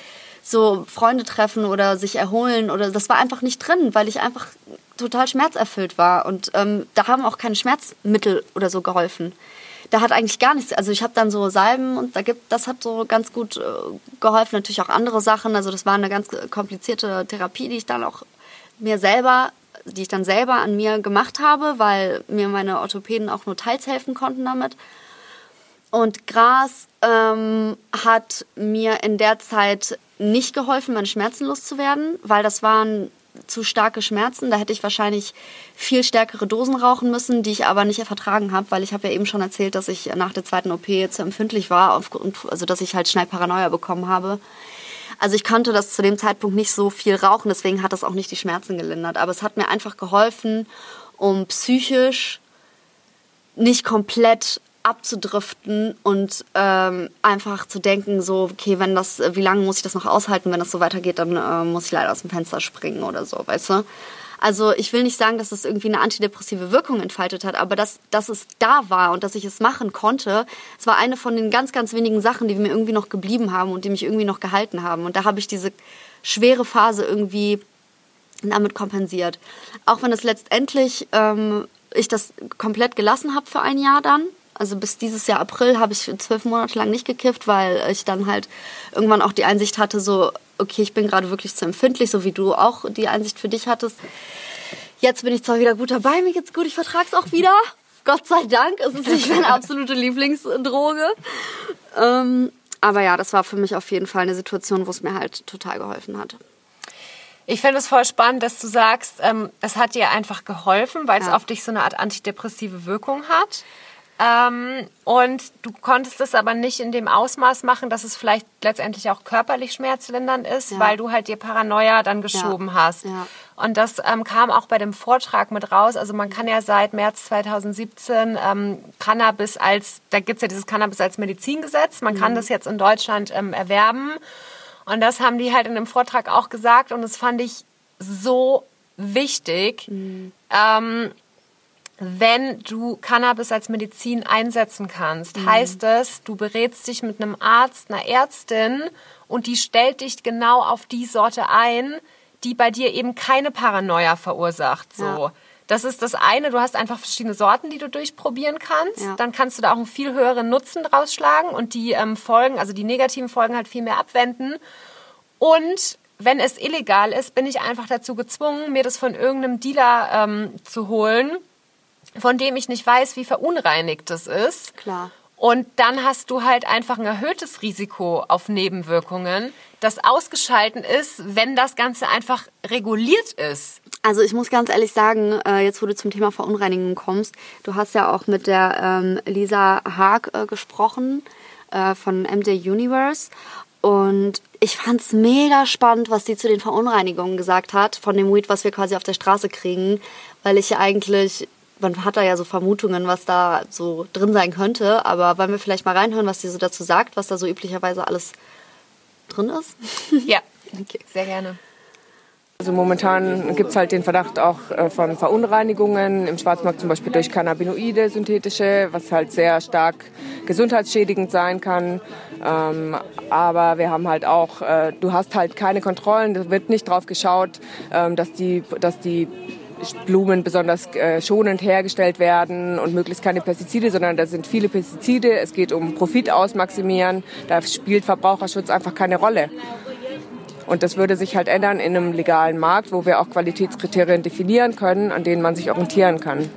so Freunde treffen oder sich erholen oder das war einfach nicht drin, weil ich einfach total schmerzerfüllt war und ähm, da haben auch keine Schmerzmittel oder so geholfen da hat eigentlich gar nichts. Also ich habe dann so Salben und da gibt, das hat so ganz gut äh, geholfen. Natürlich auch andere Sachen. Also das war eine ganz komplizierte Therapie, die ich dann auch mir selber, die ich dann selber an mir gemacht habe, weil mir meine Orthopäden auch nur teils helfen konnten damit. Und Gras ähm, hat mir in der Zeit nicht geholfen, meine Schmerzen loszuwerden, weil das waren zu starke Schmerzen. Da hätte ich wahrscheinlich viel stärkere Dosen rauchen müssen, die ich aber nicht vertragen habe, weil ich habe ja eben schon erzählt, dass ich nach der zweiten OP zu empfindlich war, also dass ich halt schnell Paranoia bekommen habe. Also ich konnte das zu dem Zeitpunkt nicht so viel rauchen, deswegen hat das auch nicht die Schmerzen gelindert. Aber es hat mir einfach geholfen, um psychisch nicht komplett abzudriften und ähm, einfach zu denken, so, okay, wenn das, wie lange muss ich das noch aushalten, wenn das so weitergeht, dann äh, muss ich leider aus dem Fenster springen oder so, weißt du? Also ich will nicht sagen, dass es irgendwie eine antidepressive Wirkung entfaltet hat, aber dass, dass es da war und dass ich es machen konnte, es war eine von den ganz, ganz wenigen Sachen, die mir irgendwie noch geblieben haben und die mich irgendwie noch gehalten haben. Und da habe ich diese schwere Phase irgendwie damit kompensiert. Auch wenn es letztendlich ähm, ich das komplett gelassen habe für ein Jahr dann, also bis dieses Jahr April habe ich zwölf Monate lang nicht gekifft, weil ich dann halt irgendwann auch die Einsicht hatte, so, okay, ich bin gerade wirklich zu empfindlich, so wie du auch die Einsicht für dich hattest. Jetzt bin ich zwar wieder gut dabei, mir geht's gut, ich vertrage es auch wieder. Gott sei Dank, es ist nicht meine absolute Lieblingsdroge. Ähm, aber ja, das war für mich auf jeden Fall eine Situation, wo es mir halt total geholfen hat. Ich finde es voll spannend, dass du sagst, ähm, es hat dir einfach geholfen, weil es auf dich so eine Art antidepressive Wirkung hat. Ähm, und du konntest es aber nicht in dem Ausmaß machen, dass es vielleicht letztendlich auch körperlich schmerzlindernd ist, ja. weil du halt dir Paranoia dann geschoben ja. hast. Ja. Und das ähm, kam auch bei dem Vortrag mit raus. Also man kann ja seit März 2017 ähm, Cannabis als, da gibt's ja dieses Cannabis als Medizingesetz. Man mhm. kann das jetzt in Deutschland ähm, erwerben. Und das haben die halt in dem Vortrag auch gesagt. Und das fand ich so wichtig. Mhm. Wenn du Cannabis als Medizin einsetzen kannst, mhm. heißt es, du berätst dich mit einem Arzt, einer Ärztin und die stellt dich genau auf die Sorte ein, die bei dir eben keine Paranoia verursacht. So. Ja. Das ist das eine, du hast einfach verschiedene Sorten, die du durchprobieren kannst. Ja. Dann kannst du da auch einen viel höheren Nutzen draus schlagen und die ähm, Folgen, also die negativen Folgen halt viel mehr abwenden. Und wenn es illegal ist, bin ich einfach dazu gezwungen, mir das von irgendeinem Dealer ähm, zu holen von dem ich nicht weiß, wie verunreinigt es ist. Klar. Und dann hast du halt einfach ein erhöhtes Risiko auf Nebenwirkungen, das ausgeschalten ist, wenn das Ganze einfach reguliert ist. Also ich muss ganz ehrlich sagen, äh, jetzt wo du zum Thema Verunreinigung kommst, du hast ja auch mit der ähm, Lisa Haag äh, gesprochen äh, von MJ Universe und ich fand's mega spannend, was die zu den Verunreinigungen gesagt hat, von dem Weed, was wir quasi auf der Straße kriegen, weil ich ja eigentlich man hat da ja so Vermutungen, was da so drin sein könnte, aber wollen wir vielleicht mal reinhören, was sie so dazu sagt, was da so üblicherweise alles drin ist? [LAUGHS] Ja, okay. sehr gerne. Also momentan gibt es halt den Verdacht auch äh, von Verunreinigungen im Schwarzmarkt, zum Beispiel durch Cannabinoide, synthetische, was halt sehr stark gesundheitsschädigend sein kann. Ähm, aber wir haben halt auch, äh, du hast halt keine Kontrollen, da wird nicht drauf geschaut, ähm, dass die, dass die Blumen besonders äh, schonend hergestellt werden und möglichst keine Pestizide, sondern da sind viele Pestizide. Es geht um Profit ausmaximieren. Da spielt Verbraucherschutz einfach keine Rolle. Und das würde sich halt ändern in einem legalen Markt, wo wir auch Qualitätskriterien definieren können, an denen man sich orientieren kann.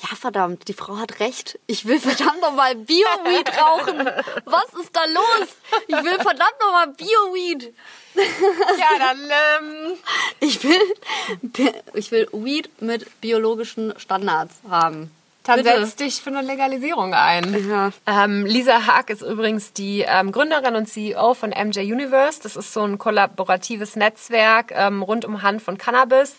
Ja, verdammt, die Frau hat recht. Ich will verdammt nochmal Bio-Weed rauchen. Was ist da los? Ich will verdammt nochmal Bio-Weed. Ja, dann, ähm, Ich will, ich will Weed mit biologischen Standards haben. dann Bitte. setz dich für eine Legalisierung ein. Ja. Ähm, Lisa Haag ist übrigens die ähm, Gründerin und CEO von MJ Universe. Das ist so ein kollaboratives Netzwerk ähm, rund um Hanf und Cannabis.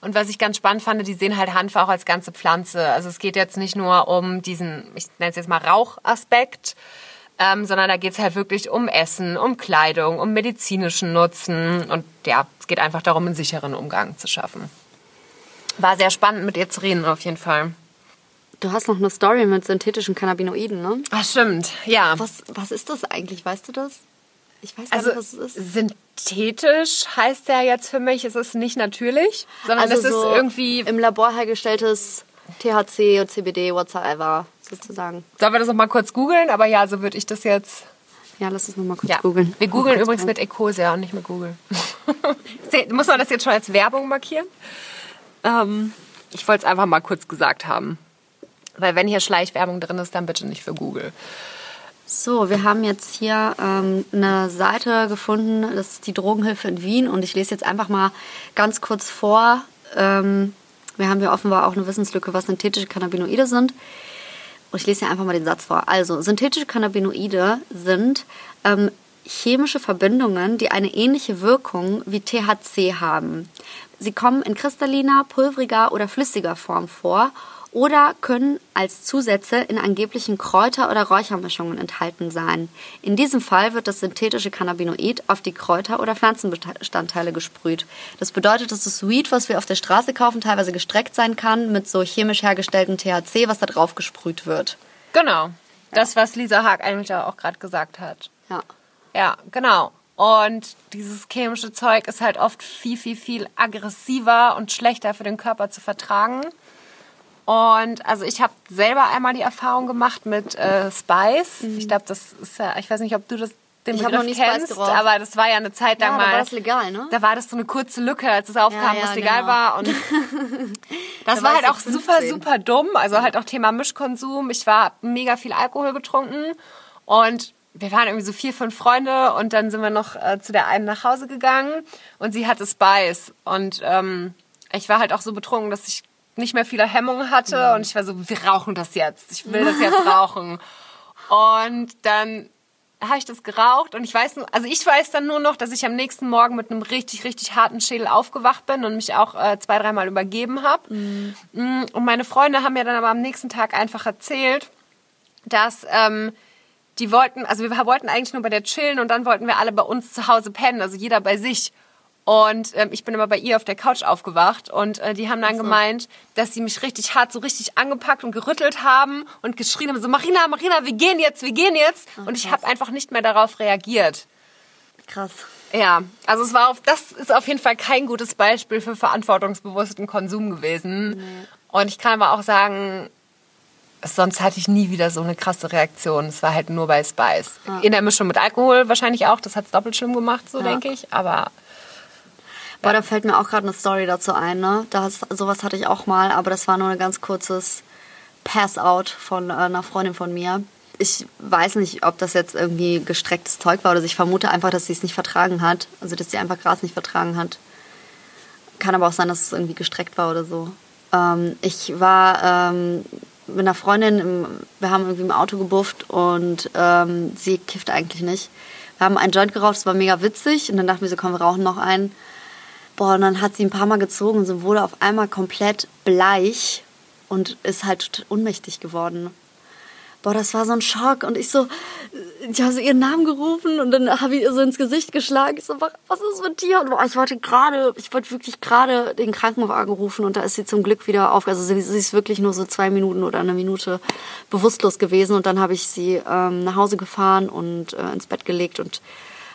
Und was ich ganz spannend fand, die sehen halt Hanf auch als ganze Pflanze. Also es geht jetzt nicht nur um diesen, ich nenne es jetzt mal Rauchaspekt, ähm, sondern da geht es halt wirklich um Essen, um Kleidung, um medizinischen Nutzen. Und ja, es geht einfach darum, einen sicheren Umgang zu schaffen. War sehr spannend, mit ihr zu reden, auf jeden Fall. Du hast noch eine Story mit synthetischen Cannabinoiden, ne? Ach, stimmt, ja. Was, was ist das eigentlich? Weißt du das? Ich weiß gar Also nicht, was es ist. synthetisch heißt ja jetzt für mich, es ist nicht natürlich, sondern es ist Also so irgendwie. im Labor hergestelltes THC, CBD, whatsoever, sozusagen. Sollen wir das noch mal kurz googeln? Aber ja, so würde ich das jetzt. Ja, lass uns noch mal kurz Ja. googeln. Wir googeln Mal kurz übrigens mit Ecosia und nicht mit Google. [LAUGHS] Muss man das jetzt schon als Werbung markieren? Ähm, ich wollte es einfach mal kurz gesagt haben. Weil wenn hier Schleichwerbung drin ist, dann bitte nicht für Google. So, wir haben jetzt hier ähm, eine Seite gefunden, das ist die Drogenhilfe in Wien und ich lese jetzt einfach mal ganz kurz vor. Ähm, wir haben hier offenbar auch eine Wissenslücke, was synthetische Cannabinoide sind. Und ich lese einfach mal den Satz vor. Also, synthetische Cannabinoide sind ähm, chemische Verbindungen, die eine ähnliche Wirkung wie THC haben. Sie kommen in kristalliner, pulveriger oder flüssiger Form vor oder können als Zusätze in angeblichen Kräuter- oder Räuchermischungen enthalten sein. In diesem Fall wird das synthetische Cannabinoid auf die Kräuter- oder Pflanzenbestandteile gesprüht. Das bedeutet, dass das Weed, was wir auf der Straße kaufen, teilweise gestreckt sein kann mit so chemisch hergestelltem THC, was da drauf gesprüht wird. Genau. Das, was Lisa Haag eigentlich auch gerade gesagt hat. Ja. Ja, genau. Und dieses chemische Zeug ist halt oft viel, viel, viel aggressiver und schlechter für den Körper zu vertragen. Und also ich habe selber einmal die Erfahrung gemacht mit äh, Spice. Ich glaube, das ist ja, ich weiß nicht, ob du das den Mhm. Ich Begriff noch nie kennst, aber das war ja eine Zeit lang Ja, da mal. war das legal, ne? Da war das so eine kurze Lücke, als es aufkam, Ja, ja, was legal genau. war. Und [LAUGHS] das Da war war halt auch so super, 15. super dumm. Also halt auch Thema Mischkonsum. Ich war mega viel Alkohol getrunken und wir waren irgendwie so vier, fünf Freunde und dann sind wir noch äh, zu der einen nach Hause gegangen und sie hatte Spice und ähm, ich war halt auch so betrunken, dass ich nicht mehr viele Hemmungen hatte und ich war so, wir rauchen das jetzt. Ich will das jetzt rauchen. [LAUGHS] Und dann habe ich das geraucht und ich weiß nur, also ich weiß dann nur noch, dass ich am nächsten Morgen mit einem richtig, richtig harten Schädel aufgewacht bin und mich auch äh, zwei, dreimal übergeben habe. Mm, Und meine Freunde haben mir dann aber am nächsten Tag einfach erzählt, dass ähm, die wollten, also wir wollten eigentlich nur bei der chillen und dann wollten wir alle bei uns zu Hause pennen, also jeder bei sich. Und ähm, ich bin immer bei ihr auf der Couch aufgewacht und äh, die haben dann gemeint, dass sie mich richtig hart, so richtig angepackt und gerüttelt haben und geschrien haben, so Marina, Marina, wir gehen jetzt, wir gehen jetzt. und ich habe einfach nicht mehr darauf reagiert. Krass. Ja, also es war auf, das ist auf jeden Fall kein gutes Beispiel für verantwortungsbewussten Konsum gewesen. Und ich kann aber auch sagen, sonst hatte ich nie wieder so eine krasse Reaktion. Es war halt nur bei Spice. In der Mischung mit Alkohol wahrscheinlich auch. Das hat es doppelt schlimm gemacht, so Ja. denke ich. Aber Boah, da fällt mir auch gerade eine Story dazu ein, ne? Das, sowas hatte ich auch mal, aber das war nur ein ganz kurzes Pass-out von äh, einer Freundin von mir. Ich weiß nicht, ob das jetzt irgendwie gestrecktes Zeug war oder ich vermute einfach, dass sie es nicht vertragen hat. Also, dass sie einfach Gras nicht vertragen hat. Kann aber auch sein, dass es irgendwie gestreckt war oder so. Ähm, ich war ähm, mit einer Freundin, im, wir haben irgendwie im Auto gebufft und ähm, sie kifft eigentlich nicht. Wir haben einen Joint geraucht, das war mega witzig und dann dachten wir so, komm, wir rauchen noch einen. Boah, und dann hat sie ein paar Mal gezogen und wurde auf einmal komplett bleich und ist halt total ohnmächtig geworden. Boah, das war so ein Schock. Und ich so, ich habe so ihren Namen gerufen und dann habe ich ihr so ins Gesicht geschlagen. Ich so, was was ist mit dir? Und boah, ich wollte gerade, ich wollte wirklich gerade den Krankenwagen rufen und da ist sie zum Glück wieder auf. Also sie, sie ist wirklich nur so zwei Minuten oder eine Minute bewusstlos gewesen und dann habe ich sie ähm, nach Hause gefahren und äh, ins Bett gelegt und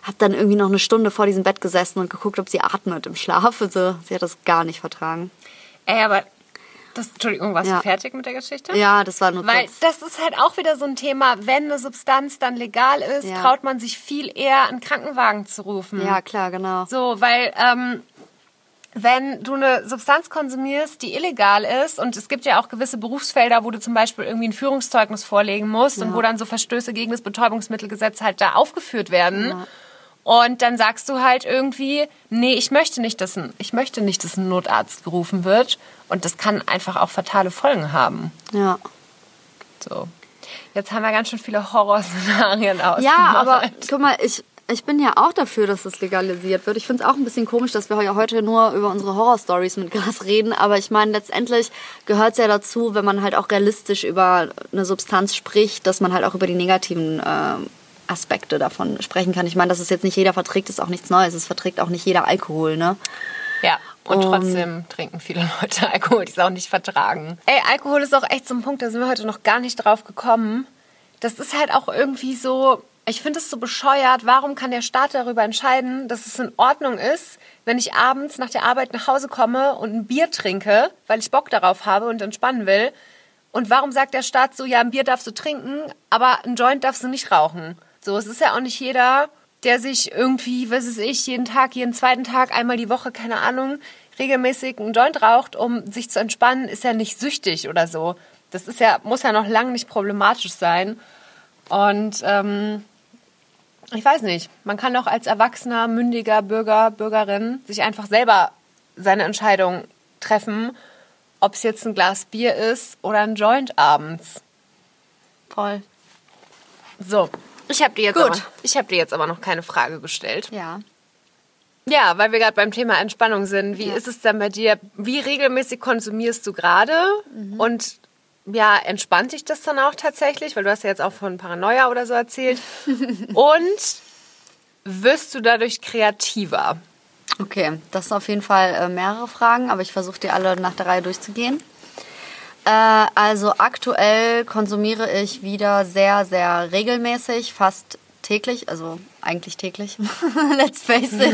habe dann irgendwie noch eine Stunde vor diesem Bett gesessen und geguckt, ob sie atmet im Schlaf. Also sie hat das gar nicht vertragen. Ey, aber das, Entschuldigung, warst Ja. du fertig mit der Geschichte? Ja, das war nur Weil kurz. das ist halt auch wieder so ein Thema, wenn eine Substanz dann legal ist, Ja. traut man sich viel eher, einen Krankenwagen zu rufen. Ja, klar, genau. So, weil ähm, wenn du eine Substanz konsumierst, die illegal ist, und es gibt ja auch gewisse Berufsfelder, wo du zum Beispiel irgendwie ein Führungszeugnis vorlegen musst und wo dann so Verstöße gegen das Betäubungsmittelgesetz halt da aufgeführt werden. Und dann sagst du halt irgendwie, nee, ich möchte nicht, dass ein, ich möchte nicht, dass ein Notarzt gerufen wird. Und das kann einfach auch fatale Folgen haben. Ja. So. Jetzt haben wir ganz schön viele Horrorszenarien ausgemacht. Ja, aber guck mal, ich, ich bin ja auch dafür, dass es legalisiert wird. Ich finde es auch ein bisschen komisch, dass wir heute nur über unsere Horror-Stories mit Gas reden. Aber ich meine, letztendlich gehört es ja dazu, wenn man halt auch realistisch über eine Substanz spricht, dass man halt auch über die negativen ähm, Aspekte davon sprechen kann. Ich meine, dass es jetzt nicht jeder verträgt, ist auch nichts Neues. Es verträgt auch nicht jeder Alkohol, ne? Ja, und Und- trotzdem trinken viele [LAUGHS] Leute Alkohol, die es auch nicht vertragen. Ey, Alkohol ist auch echt so ein Punkt, da sind wir heute noch gar nicht drauf gekommen. Das ist halt auch irgendwie so, ich finde es so bescheuert, warum kann der Staat darüber entscheiden, dass es in Ordnung ist, wenn ich abends nach der Arbeit nach Hause komme und ein Bier trinke, weil ich Bock darauf habe und entspannen will. Und warum sagt der Staat so, ja, ein Bier darfst du trinken, aber ein Joint darfst du nicht rauchen? So, es ist ja auch nicht jeder, der sich irgendwie, was weiß ich, jeden Tag, jeden zweiten Tag, einmal die Woche, keine Ahnung, regelmäßig einen Joint raucht, um sich zu entspannen, ist ja nicht süchtig oder so. Das ist ja, muss ja noch lange nicht problematisch sein. Und ähm, ich weiß nicht, man kann auch als erwachsener, mündiger Bürger, Bürgerin sich einfach selber seine Entscheidung treffen, ob es jetzt ein Glas Bier ist oder ein Joint abends. Voll. So, ich habe dir jetzt Gut. aber, ich habe dir jetzt aber noch keine Frage gestellt. Ja. Ja, weil wir gerade beim Thema Entspannung sind. Wie ist es denn bei dir? Wie regelmäßig konsumierst du gerade? Und ja, entspannt dich das dann auch tatsächlich? Weil du hast ja jetzt auch von Paranoia oder so erzählt. [LAUGHS] Und wirst du dadurch kreativer? Okay, das sind auf jeden Fall äh, mehrere Fragen, aber ich versuche die alle nach der Reihe durchzugehen. Äh, also aktuell konsumiere ich wieder sehr, sehr regelmäßig, fast täglich, also eigentlich täglich. [LAUGHS] Let's face it. [LAUGHS]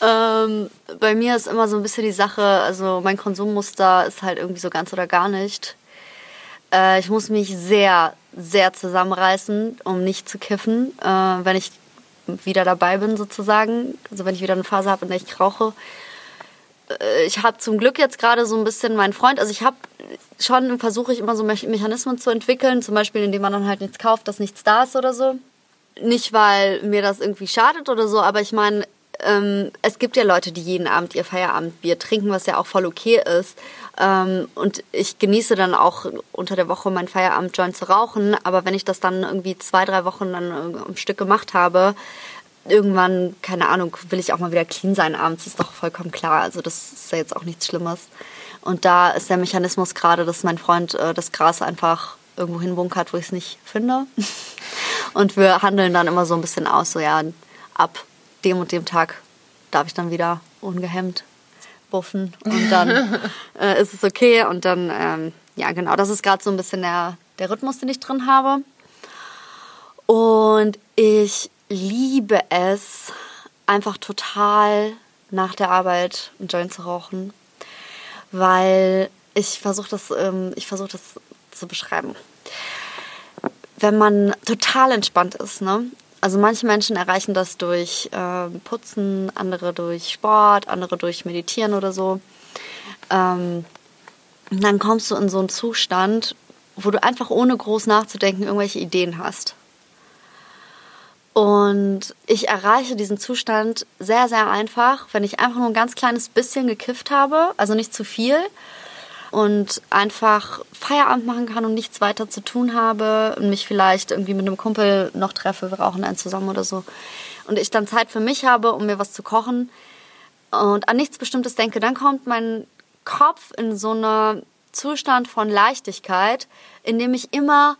ähm, bei mir ist immer so ein bisschen die Sache, also mein Konsummuster ist halt irgendwie so ganz oder gar nicht. Äh, ich muss mich sehr, sehr zusammenreißen, um nicht zu kiffen, äh, wenn ich wieder dabei bin sozusagen. Also wenn ich wieder eine Phase habe, in der ich rauche. Äh, Ich habe zum Glück jetzt gerade so ein bisschen meinen Freund, also ich habe schon, versuche ich immer so Me- Mechanismen zu entwickeln, zum Beispiel indem man dann halt nichts kauft, dass nichts da ist oder so. Nicht, weil mir das irgendwie schadet oder so, aber ich meine, ähm, es gibt ja Leute, die jeden Abend ihr Feierabendbier trinken, was ja auch voll okay ist. Ähm, und ich genieße dann auch unter der Woche meinen Feierabendjoint zu rauchen. Aber wenn ich das dann irgendwie zwei, drei Wochen dann äh, am Stück gemacht habe, irgendwann, keine Ahnung, will ich auch mal wieder clean sein abends, ist doch vollkommen klar. Also das ist ja jetzt auch nichts Schlimmes. Und da ist der Mechanismus gerade, dass mein Freund äh, das Gras einfach irgendwo hinbunkert, wo ich es nicht finde. [LAUGHS] Und wir handeln dann immer so ein bisschen aus, so ja, ab dem und dem Tag darf ich dann wieder ungehemmt buffen und dann [LAUGHS] äh, ist es okay und dann, ähm, ja genau, das ist gerade so ein bisschen der, der Rhythmus, den ich drin habe. Und ich liebe es, einfach total nach der Arbeit einen Joint zu rauchen, weil ich versuche das, ähm, ich versuche das zu beschreiben. Wenn man total entspannt ist, ne? Also manche Menschen erreichen das durch ähm, Putzen, andere durch Sport, andere durch Meditieren oder so. Ähm, dann kommst du in so einen Zustand, wo du einfach ohne groß nachzudenken irgendwelche Ideen hast. Und ich erreiche diesen Zustand sehr, sehr einfach, wenn ich einfach nur ein ganz kleines bisschen gekifft habe, also nicht zu viel, und einfach Feierabend machen kann und nichts weiter zu tun habe und mich vielleicht irgendwie mit einem Kumpel noch treffe, wir rauchen einen zusammen oder so. Und ich dann Zeit für mich habe, um mir was zu kochen und an nichts Bestimmtes denke, dann kommt mein Kopf in so einen Zustand von Leichtigkeit, in dem ich immer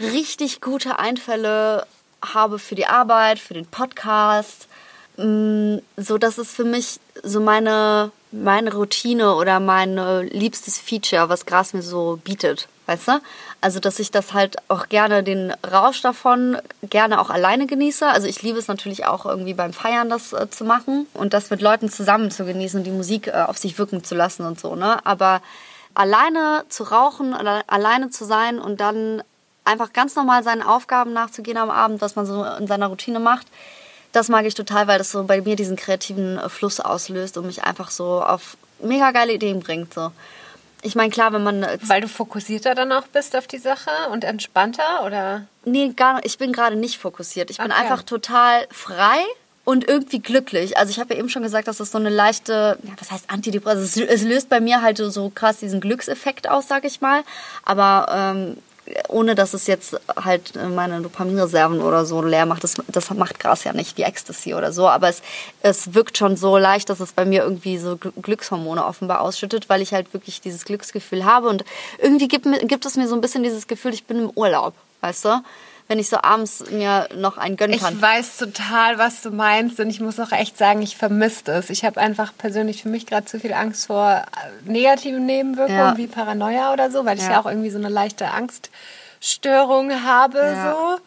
richtig gute Einfälle habe für die Arbeit, für den Podcast. Mm, So, das ist für mich so meine, meine Routine oder mein liebstes Feature, was Gras mir so bietet. Weißt du? Also, dass ich das halt auch gerne den Rausch davon gerne auch alleine genieße. Also, ich liebe es natürlich auch irgendwie beim Feiern das äh, zu machen und das mit Leuten zusammen zu genießen und die Musik äh, auf sich wirken zu lassen und so, ne? Aber alleine zu rauchen, alleine zu sein und dann einfach ganz normal seinen Aufgaben nachzugehen am Abend, was man so in seiner Routine macht, das mag ich total, weil das so bei mir diesen kreativen äh, Fluss auslöst und mich einfach so auf mega geile Ideen bringt. So. Ich meine, klar, wenn man. Äh, weil du fokussierter dann auch bist auf die Sache und entspannter, oder? Nee, gar nicht. Ich bin gerade nicht fokussiert. Ich bin okay. einfach total frei und irgendwie glücklich. Also ich habe ja eben schon gesagt, dass das so eine leichte, ja, was heißt Antidepressiva? Also es, es, löst bei mir halt so krass diesen Glückseffekt aus, sag ich mal. Aber ähm, ohne dass es jetzt halt meine Dopaminreserven oder so leer macht. Das, das macht Gras ja nicht, wie Ecstasy oder so. Aber es, es wirkt schon so leicht, dass es bei mir irgendwie so Glückshormone offenbar ausschüttet, weil ich halt wirklich dieses Glücksgefühl habe. Und irgendwie gibt, gibt es mir so ein bisschen dieses Gefühl, ich bin im Urlaub, weißt du? Wenn ich so abends mir noch einen gönnen kann. Ich weiß total, was du meinst und ich muss auch echt sagen, ich vermisse es. Ich habe einfach persönlich für mich gerade zu viel Angst vor äh, negativen Nebenwirkungen ja. wie Paranoia oder so, weil ich ja auch irgendwie so eine leichte Angststörung habe so.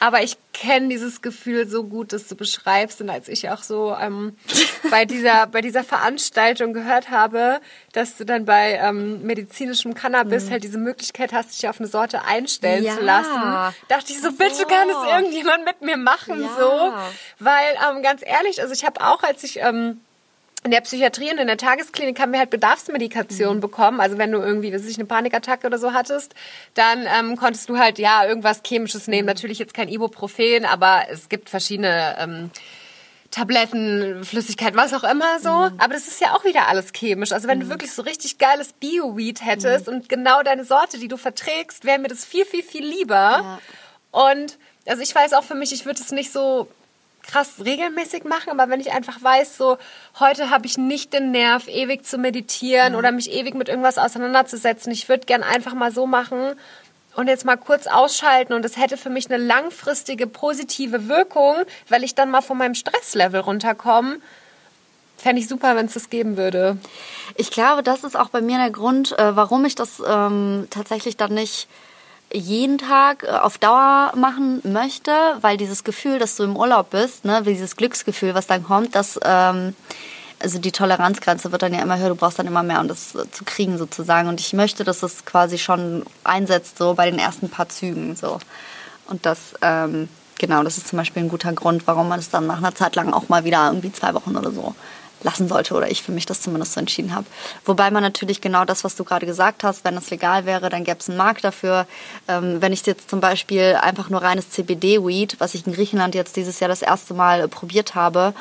Aber ich kenne dieses Gefühl so gut, das du beschreibst. Und als ich auch so ähm, [LAUGHS] bei, dieser, bei dieser Veranstaltung gehört habe, dass du dann bei ähm, medizinischem Cannabis mhm. halt diese Möglichkeit hast, dich auf eine Sorte einstellen ja. zu lassen, dachte ich so, bitte kann es irgendjemand mit mir machen, ja. so. Weil, ähm, ganz ehrlich, also ich habe auch, als ich... Ähm, in der Psychiatrie und in der Tagesklinik haben wir halt Bedarfsmedikation mhm. bekommen. Also wenn du irgendwie, was weiß ich, eine Panikattacke oder so hattest, dann ähm, konntest du halt ja irgendwas Chemisches nehmen. Mhm. Natürlich jetzt kein Ibuprofen, aber es gibt verschiedene ähm, Tabletten, Flüssigkeit, was auch immer so. Mhm. Aber das ist ja auch wieder alles chemisch. Also wenn du mhm. wirklich so richtig geiles Bio-Weed hättest mhm. und genau deine Sorte, die du verträgst, wäre mir das viel, viel, viel lieber. Ja. Und also ich weiß auch für mich, ich würde es nicht so krass regelmäßig machen, aber wenn ich einfach weiß, so heute habe ich nicht den Nerv, ewig zu meditieren mhm. oder mich ewig mit irgendwas auseinanderzusetzen, ich würde gern einfach mal so machen und jetzt mal kurz ausschalten und es hätte für mich eine langfristige positive Wirkung, weil ich dann mal von meinem Stresslevel runterkomme. Fände ich super, wenn es das geben würde. Ich glaube, das ist auch bei mir der Grund, äh, warum ich das ähm, tatsächlich dann nicht jeden Tag äh, auf Dauer machen möchte, weil dieses Gefühl, dass du im Urlaub bist, ne, dieses Glücksgefühl, was dann kommt, das ähm, also die Toleranzgrenze wird dann ja immer höher, du brauchst dann immer mehr, um das äh, zu kriegen sozusagen. Und ich möchte, dass das quasi schon einsetzt, so bei den ersten paar Zügen. So. Und das, ähm, genau, das ist zum Beispiel ein guter Grund, warum man es dann nach einer Zeit lang auch mal wieder irgendwie zwei Wochen oder so lassen sollte oder ich für mich das zumindest so entschieden habe. Wobei man natürlich genau das, was du gerade gesagt hast, wenn es legal wäre, dann gäbe es einen Markt dafür. Ähm, wenn ich jetzt zum Beispiel einfach nur reines CBD-Weed, was ich in Griechenland jetzt dieses Jahr das erste Mal äh, probiert habe,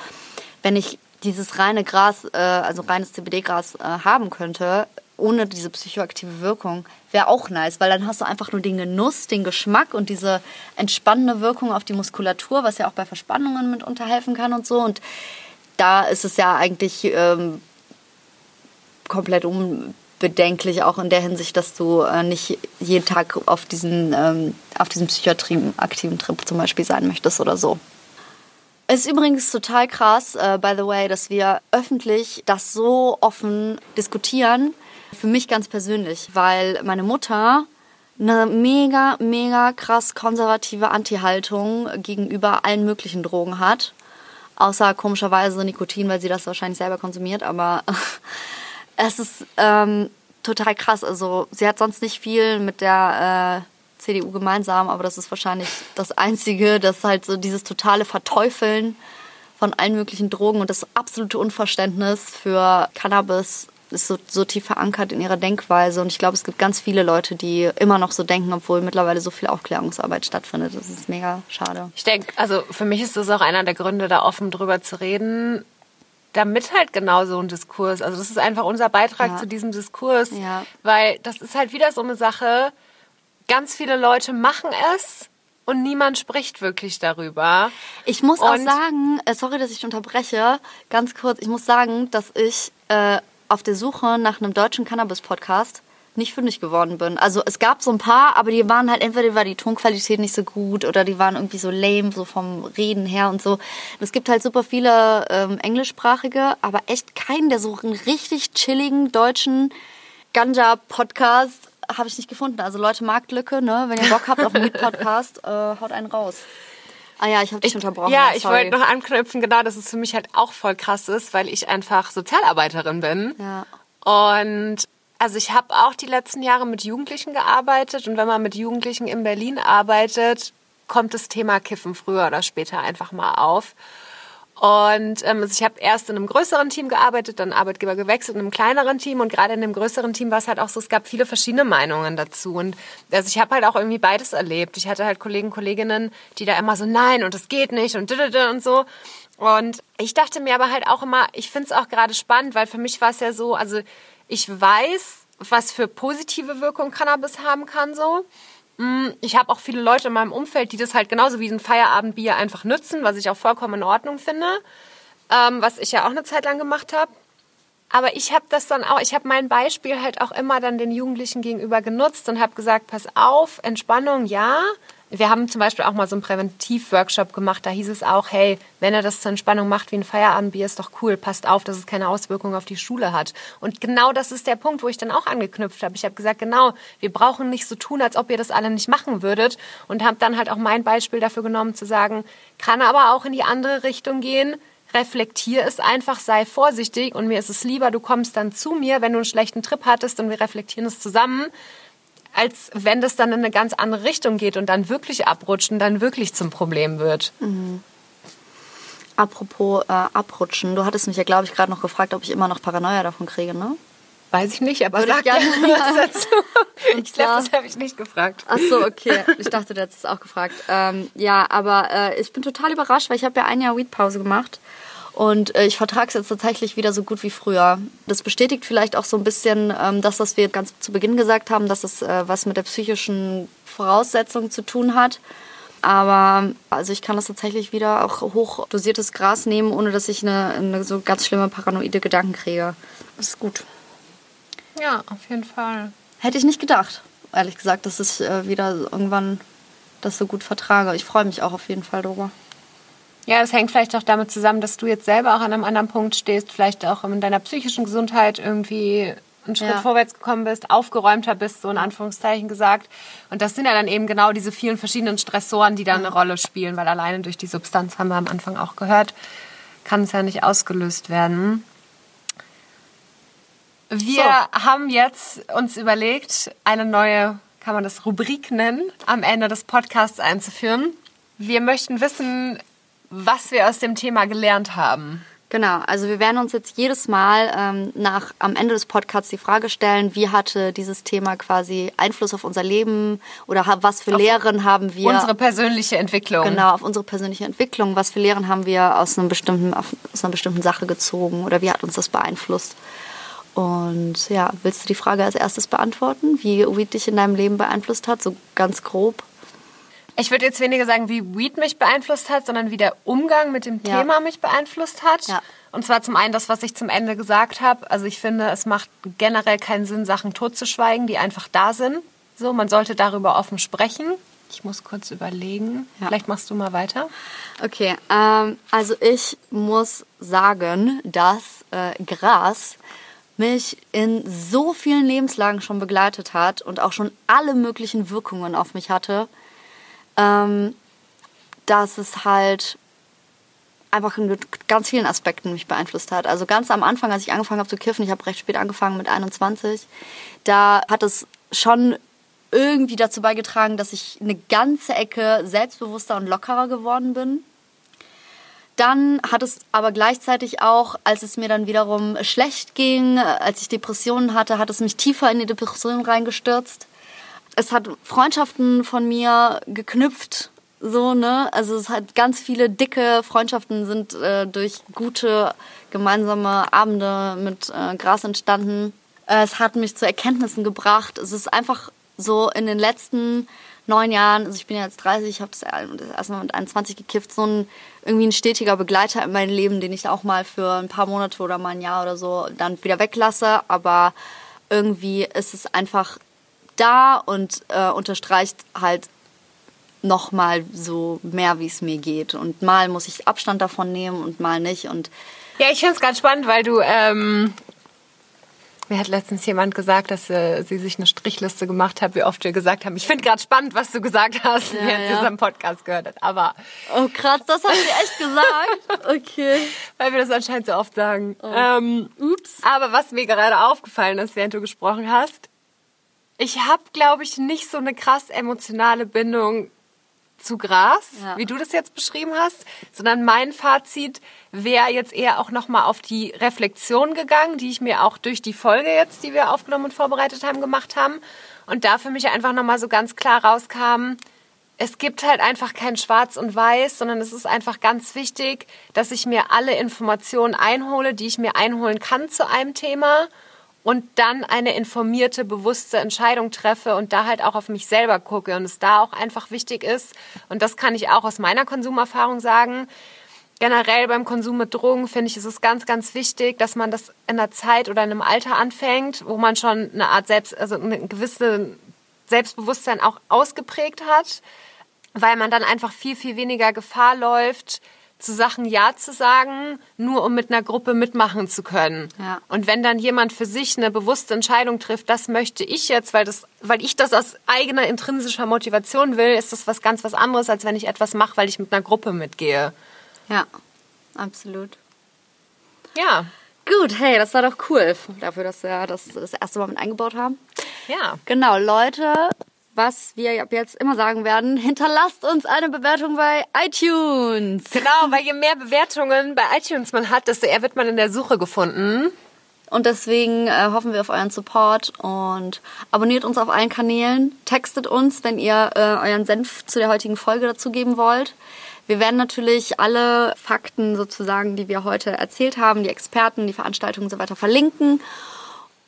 wenn ich dieses reine Gras, äh, also reines CBD-Gras äh, haben könnte, ohne diese psychoaktive Wirkung, wäre auch nice, weil dann hast du einfach nur den Genuss, den Geschmack und diese entspannende Wirkung auf die Muskulatur, was ja auch bei Verspannungen mit unterhelfen kann und so. Und da ist es ja eigentlich ähm, komplett unbedenklich, auch in der Hinsicht, dass du äh, nicht jeden Tag auf diesen, ähm, auf diesem psychiatrie-aktiven Trip zum Beispiel sein möchtest oder so. Es ist übrigens total krass, äh, by the way, dass wir öffentlich das so offen diskutieren. Für mich ganz persönlich, weil meine Mutter eine mega, mega krass konservative Anti-Haltung gegenüber allen möglichen Drogen hat. Außer komischerweise Nikotin, weil sie das wahrscheinlich selber konsumiert. Aber [LAUGHS] es ist ähm, total krass. Also sie hat sonst nicht viel mit der äh, CDU gemeinsam, aber das ist wahrscheinlich das Einzige, dass halt so dieses totale Verteufeln von allen möglichen Drogen und das absolute Unverständnis für Cannabis ist so, so tief verankert in ihrer Denkweise. Und ich glaube, es gibt ganz viele Leute, die immer noch so denken, obwohl mittlerweile so viel Aufklärungsarbeit stattfindet. Das ist mega schade. Ich denke, also für mich ist das auch einer der Gründe, da offen drüber zu reden, damit halt genau so ein Diskurs, also das ist einfach unser Beitrag ja. zu diesem Diskurs, ja. weil das ist halt wieder so eine Sache, ganz viele Leute machen es und niemand spricht wirklich darüber. Ich muss und auch sagen, äh, sorry, dass ich unterbreche, ganz kurz, ich muss sagen, dass ich äh, auf der Suche nach einem deutschen Cannabis-Podcast nicht fündig geworden bin. Also es gab so ein paar, aber die waren halt entweder war die Tonqualität nicht so gut oder die waren irgendwie so lame, so vom Reden her und so. Es gibt halt super viele ähm, englischsprachige, aber echt keinen, der so einen richtig chilligen deutschen Ganja-Podcast habe ich nicht gefunden. Also Leute, Marktlücke, ne? Wenn ihr Bock habt auf einen Weed-Podcast, [LAUGHS] äh, haut einen raus. Ah ja, ich habe dich unterbrochen. Ja, ich wollte noch anknüpfen, genau, dass es für mich halt auch voll krass ist, weil ich einfach Sozialarbeiterin bin. Ja. Und also ich habe auch die letzten Jahre mit Jugendlichen gearbeitet und wenn man mit Jugendlichen in Berlin arbeitet, kommt das Thema Kiffen früher oder später einfach mal auf. Und ähm, also ich habe erst in einem größeren Team gearbeitet, dann Arbeitgeber gewechselt in einem kleineren Team und gerade in dem größeren Team war es halt auch so, es gab viele verschiedene Meinungen dazu und also ich habe halt auch irgendwie beides erlebt. Ich hatte halt Kollegen, Kolleginnen, die da immer so nein und das geht nicht und und so und ich dachte mir aber halt auch immer, ich finde es auch gerade spannend, weil für mich war es ja so, also ich weiß, was für positive Wirkung Cannabis haben kann so. Mm, ich habe auch viele Leute in meinem Umfeld, die das halt genauso wie ein Feierabendbier einfach nützen, was ich auch vollkommen in Ordnung finde, ähm, was ich ja auch eine Zeit lang gemacht habe. Aber ich habe das dann auch, ich habe mein Beispiel halt auch immer dann den Jugendlichen gegenüber genutzt und habe gesagt, pass auf, Entspannung, ja, wir haben zum Beispiel auch mal so einen Präventivworkshop gemacht. Da hieß es auch, hey, wenn er das zur Entspannung macht wie ein Feierabendbier, ist doch cool. Passt auf, dass es keine Auswirkungen auf die Schule hat. Und genau das ist der Punkt, wo ich dann auch angeknüpft habe. Ich habe gesagt, genau, wir brauchen nicht so tun, als ob ihr das alle nicht machen würdet. Und habe dann halt auch mein Beispiel dafür genommen, zu sagen, kann aber auch in die andere Richtung gehen. Reflektier es einfach, sei vorsichtig und mir ist es lieber, du kommst dann zu mir, wenn du einen schlechten Trip hattest und wir reflektieren es zusammen, als wenn das dann in eine ganz andere Richtung geht und dann wirklich abrutschen, dann wirklich zum Problem wird. Mhm. Apropos äh, abrutschen, du hattest mich ja, glaube ich, gerade noch gefragt, ob ich immer noch Paranoia davon kriege, ne? Weiß ich nicht, aber Würde sag gerne was [LAUGHS] dazu. ich glaube, das habe ich nicht gefragt. Ach so, okay. Ich dachte, du hättest es auch gefragt. Ähm, ja, aber äh, ich bin total überrascht, weil ich habe ja ein Jahr Weed-Pause gemacht und äh, ich vertrage es jetzt tatsächlich wieder so gut wie früher. Das bestätigt vielleicht auch so ein bisschen ähm, das, was wir ganz zu Beginn gesagt haben, dass es äh, was mit der psychischen Voraussetzung zu tun hat. Aber also ich kann das tatsächlich wieder auch hochdosiertes Gras nehmen, ohne dass ich eine, eine so ganz schlimme paranoide Gedanken kriege. Das ist gut. Ja, auf jeden Fall. Hätte ich nicht gedacht, ehrlich gesagt, dass ich äh, wieder irgendwann das so gut vertrage. Ich freue mich auch auf jeden Fall darüber. Ja, es hängt vielleicht auch damit zusammen, dass du jetzt selber auch an einem anderen Punkt stehst, vielleicht auch in deiner psychischen Gesundheit irgendwie einen Schritt ja. vorwärts gekommen bist, aufgeräumter bist, so in Anführungszeichen gesagt. Und das sind ja dann eben genau diese vielen verschiedenen Stressoren, die da eine Rolle spielen, weil alleine durch die Substanz, haben wir am Anfang auch gehört, kann es ja nicht ausgelöst werden. Wir so. haben jetzt uns überlegt, eine neue, kann man das Rubrik nennen, am Ende des Podcasts einzuführen. Wir möchten wissen, was wir aus dem Thema gelernt haben. Genau, also wir werden uns jetzt jedes Mal ähm, nach am Ende des Podcasts die Frage stellen, wie hatte dieses Thema quasi Einfluss auf unser Leben oder was für auf Lehren haben wir unsere persönliche Entwicklung. Genau, auf unsere persönliche Entwicklung, was für Lehren haben wir aus einem bestimmten aus einer bestimmten Sache gezogen oder wie hat uns das beeinflusst? Und ja, willst du die Frage als erstes beantworten, wie Weed dich in deinem Leben beeinflusst hat, so ganz grob? Ich würde jetzt weniger sagen, wie Weed mich beeinflusst hat, sondern wie der Umgang mit dem ja. Thema mich beeinflusst hat. Ja. Und zwar zum einen das, was ich zum Ende gesagt habe. Also ich finde, es macht generell keinen Sinn, Sachen totzuschweigen, die einfach da sind. So, man sollte darüber offen sprechen. Ich muss kurz überlegen. Ja. Vielleicht machst du mal weiter. Okay, ähm, also ich muss sagen, dass äh, Gras mich in so vielen Lebenslagen schon begleitet hat und auch schon alle möglichen Wirkungen auf mich hatte, ähm, dass es halt einfach in ganz vielen Aspekten mich beeinflusst hat. Also ganz am Anfang, als ich angefangen habe zu kiffen, ich habe recht spät angefangen mit 21, da hat es schon irgendwie dazu beigetragen, dass ich eine ganze Ecke selbstbewusster und lockerer geworden bin. Dann hat es aber gleichzeitig auch, als es mir dann wiederum schlecht ging, als ich Depressionen hatte, hat es mich tiefer in die Depression reingestürzt es hat Freundschaften von mir geknüpft, so, ne? Also es hat ganz viele dicke Freundschaften sind äh, durch gute gemeinsame Abende mit äh, Gras entstanden. Äh, es hat mich zu Erkenntnissen gebracht. Es ist einfach so in den letzten neun Jahren, also ich bin ja jetzt 30, ich habe das erstmal mit 21 gekifft, so ein irgendwie ein stetiger Begleiter in meinem Leben, den ich auch mal für ein paar Monate oder mal ein Jahr oder so dann wieder weglasse. Aber irgendwie ist es einfach da und äh, unterstreicht halt nochmal so mehr, wie es mir geht. Und mal muss ich Abstand davon nehmen und mal nicht. Und ja, ich finde es ganz spannend, weil du ähm, Mir hat letztens jemand gesagt, dass äh, sie sich eine Strichliste gemacht hat, wie oft wir gesagt haben. Ich finde gerade spannend, was du gesagt hast, ja, während ja. unseren Podcast gehört hat. Aber oh krass, das hat sie echt gesagt. [LAUGHS] Okay. Weil wir das anscheinend so oft sagen. Oh. Ähm, Ups. Aber was mir gerade aufgefallen ist, während du gesprochen hast, ich habe, glaube ich, nicht so eine krass emotionale Bindung zu Gras, ja. wie du das jetzt beschrieben hast, sondern mein Fazit wäre jetzt eher auch nochmal auf die Reflexion gegangen, die ich mir auch durch die Folge jetzt, die wir aufgenommen und vorbereitet haben, gemacht haben. Und da für mich einfach nochmal so ganz klar rauskam, es gibt halt einfach kein Schwarz und Weiß, sondern es ist einfach ganz wichtig, dass ich mir alle Informationen einhole, die ich mir einholen kann zu einem Thema und dann eine informierte, bewusste Entscheidung treffe und da halt auch auf mich selber gucke und es da auch einfach wichtig ist, und das kann ich auch aus meiner Konsumerfahrung sagen, generell beim Konsum mit Drogen finde ich, ist es ganz, ganz wichtig, dass man das in einer Zeit oder in einem Alter anfängt, wo man schon eine Art Selbst, also eine gewisse Selbstbewusstsein auch ausgeprägt hat, weil man dann einfach viel, viel weniger Gefahr läuft, zu Sachen Ja zu sagen, nur um mit einer Gruppe mitmachen zu können. Ja. Und wenn dann jemand für sich eine bewusste Entscheidung trifft, das möchte ich jetzt, weil, das, weil ich das aus eigener intrinsischer Motivation will, ist das was ganz was anderes, als wenn ich etwas mache, weil ich mit einer Gruppe mitgehe. Ja, absolut. Ja. Gut, hey, das war doch cool, dafür, dass wir das das erste Mal mit eingebaut haben. Ja. Genau, Leute, was wir ab jetzt immer sagen werden, hinterlasst uns eine Bewertung bei iTunes. Genau, weil je mehr Bewertungen bei iTunes man hat, desto eher wird man in der Suche gefunden. Und deswegen äh, hoffen wir auf euren Support und abonniert uns auf allen Kanälen, textet uns, wenn ihr äh, euren Senf zu der heutigen Folge dazugeben wollt. Wir werden natürlich alle Fakten sozusagen, die wir heute erzählt haben, die Experten, die Veranstaltungen und so weiter verlinken.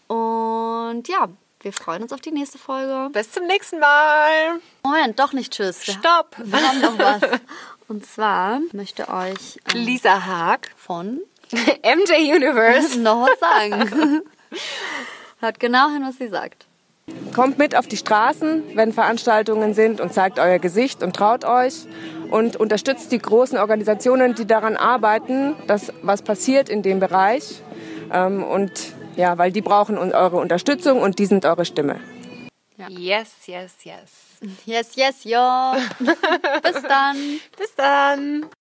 Und ja, wir freuen uns auf die nächste Folge. Bis zum nächsten Mal. Moment, doch nicht tschüss. Stopp. [LAUGHS] Wir haben noch was. Und zwar möchte euch ähm, Lisa Haag von [LAUGHS] MJ Universe [LAUGHS] noch was sagen. Hört genau hin, was sie sagt. Kommt mit auf die Straßen, wenn Veranstaltungen sind und zeigt euer Gesicht und traut euch und unterstützt die großen Organisationen, die daran arbeiten, dass was passiert in dem Bereich. Ähm, und ja, weil die brauchen eure Unterstützung und die sind eure Stimme. Ja. Yes, yes, yes. Yes, yes, ja. [LAUGHS] Bis dann. Bis dann.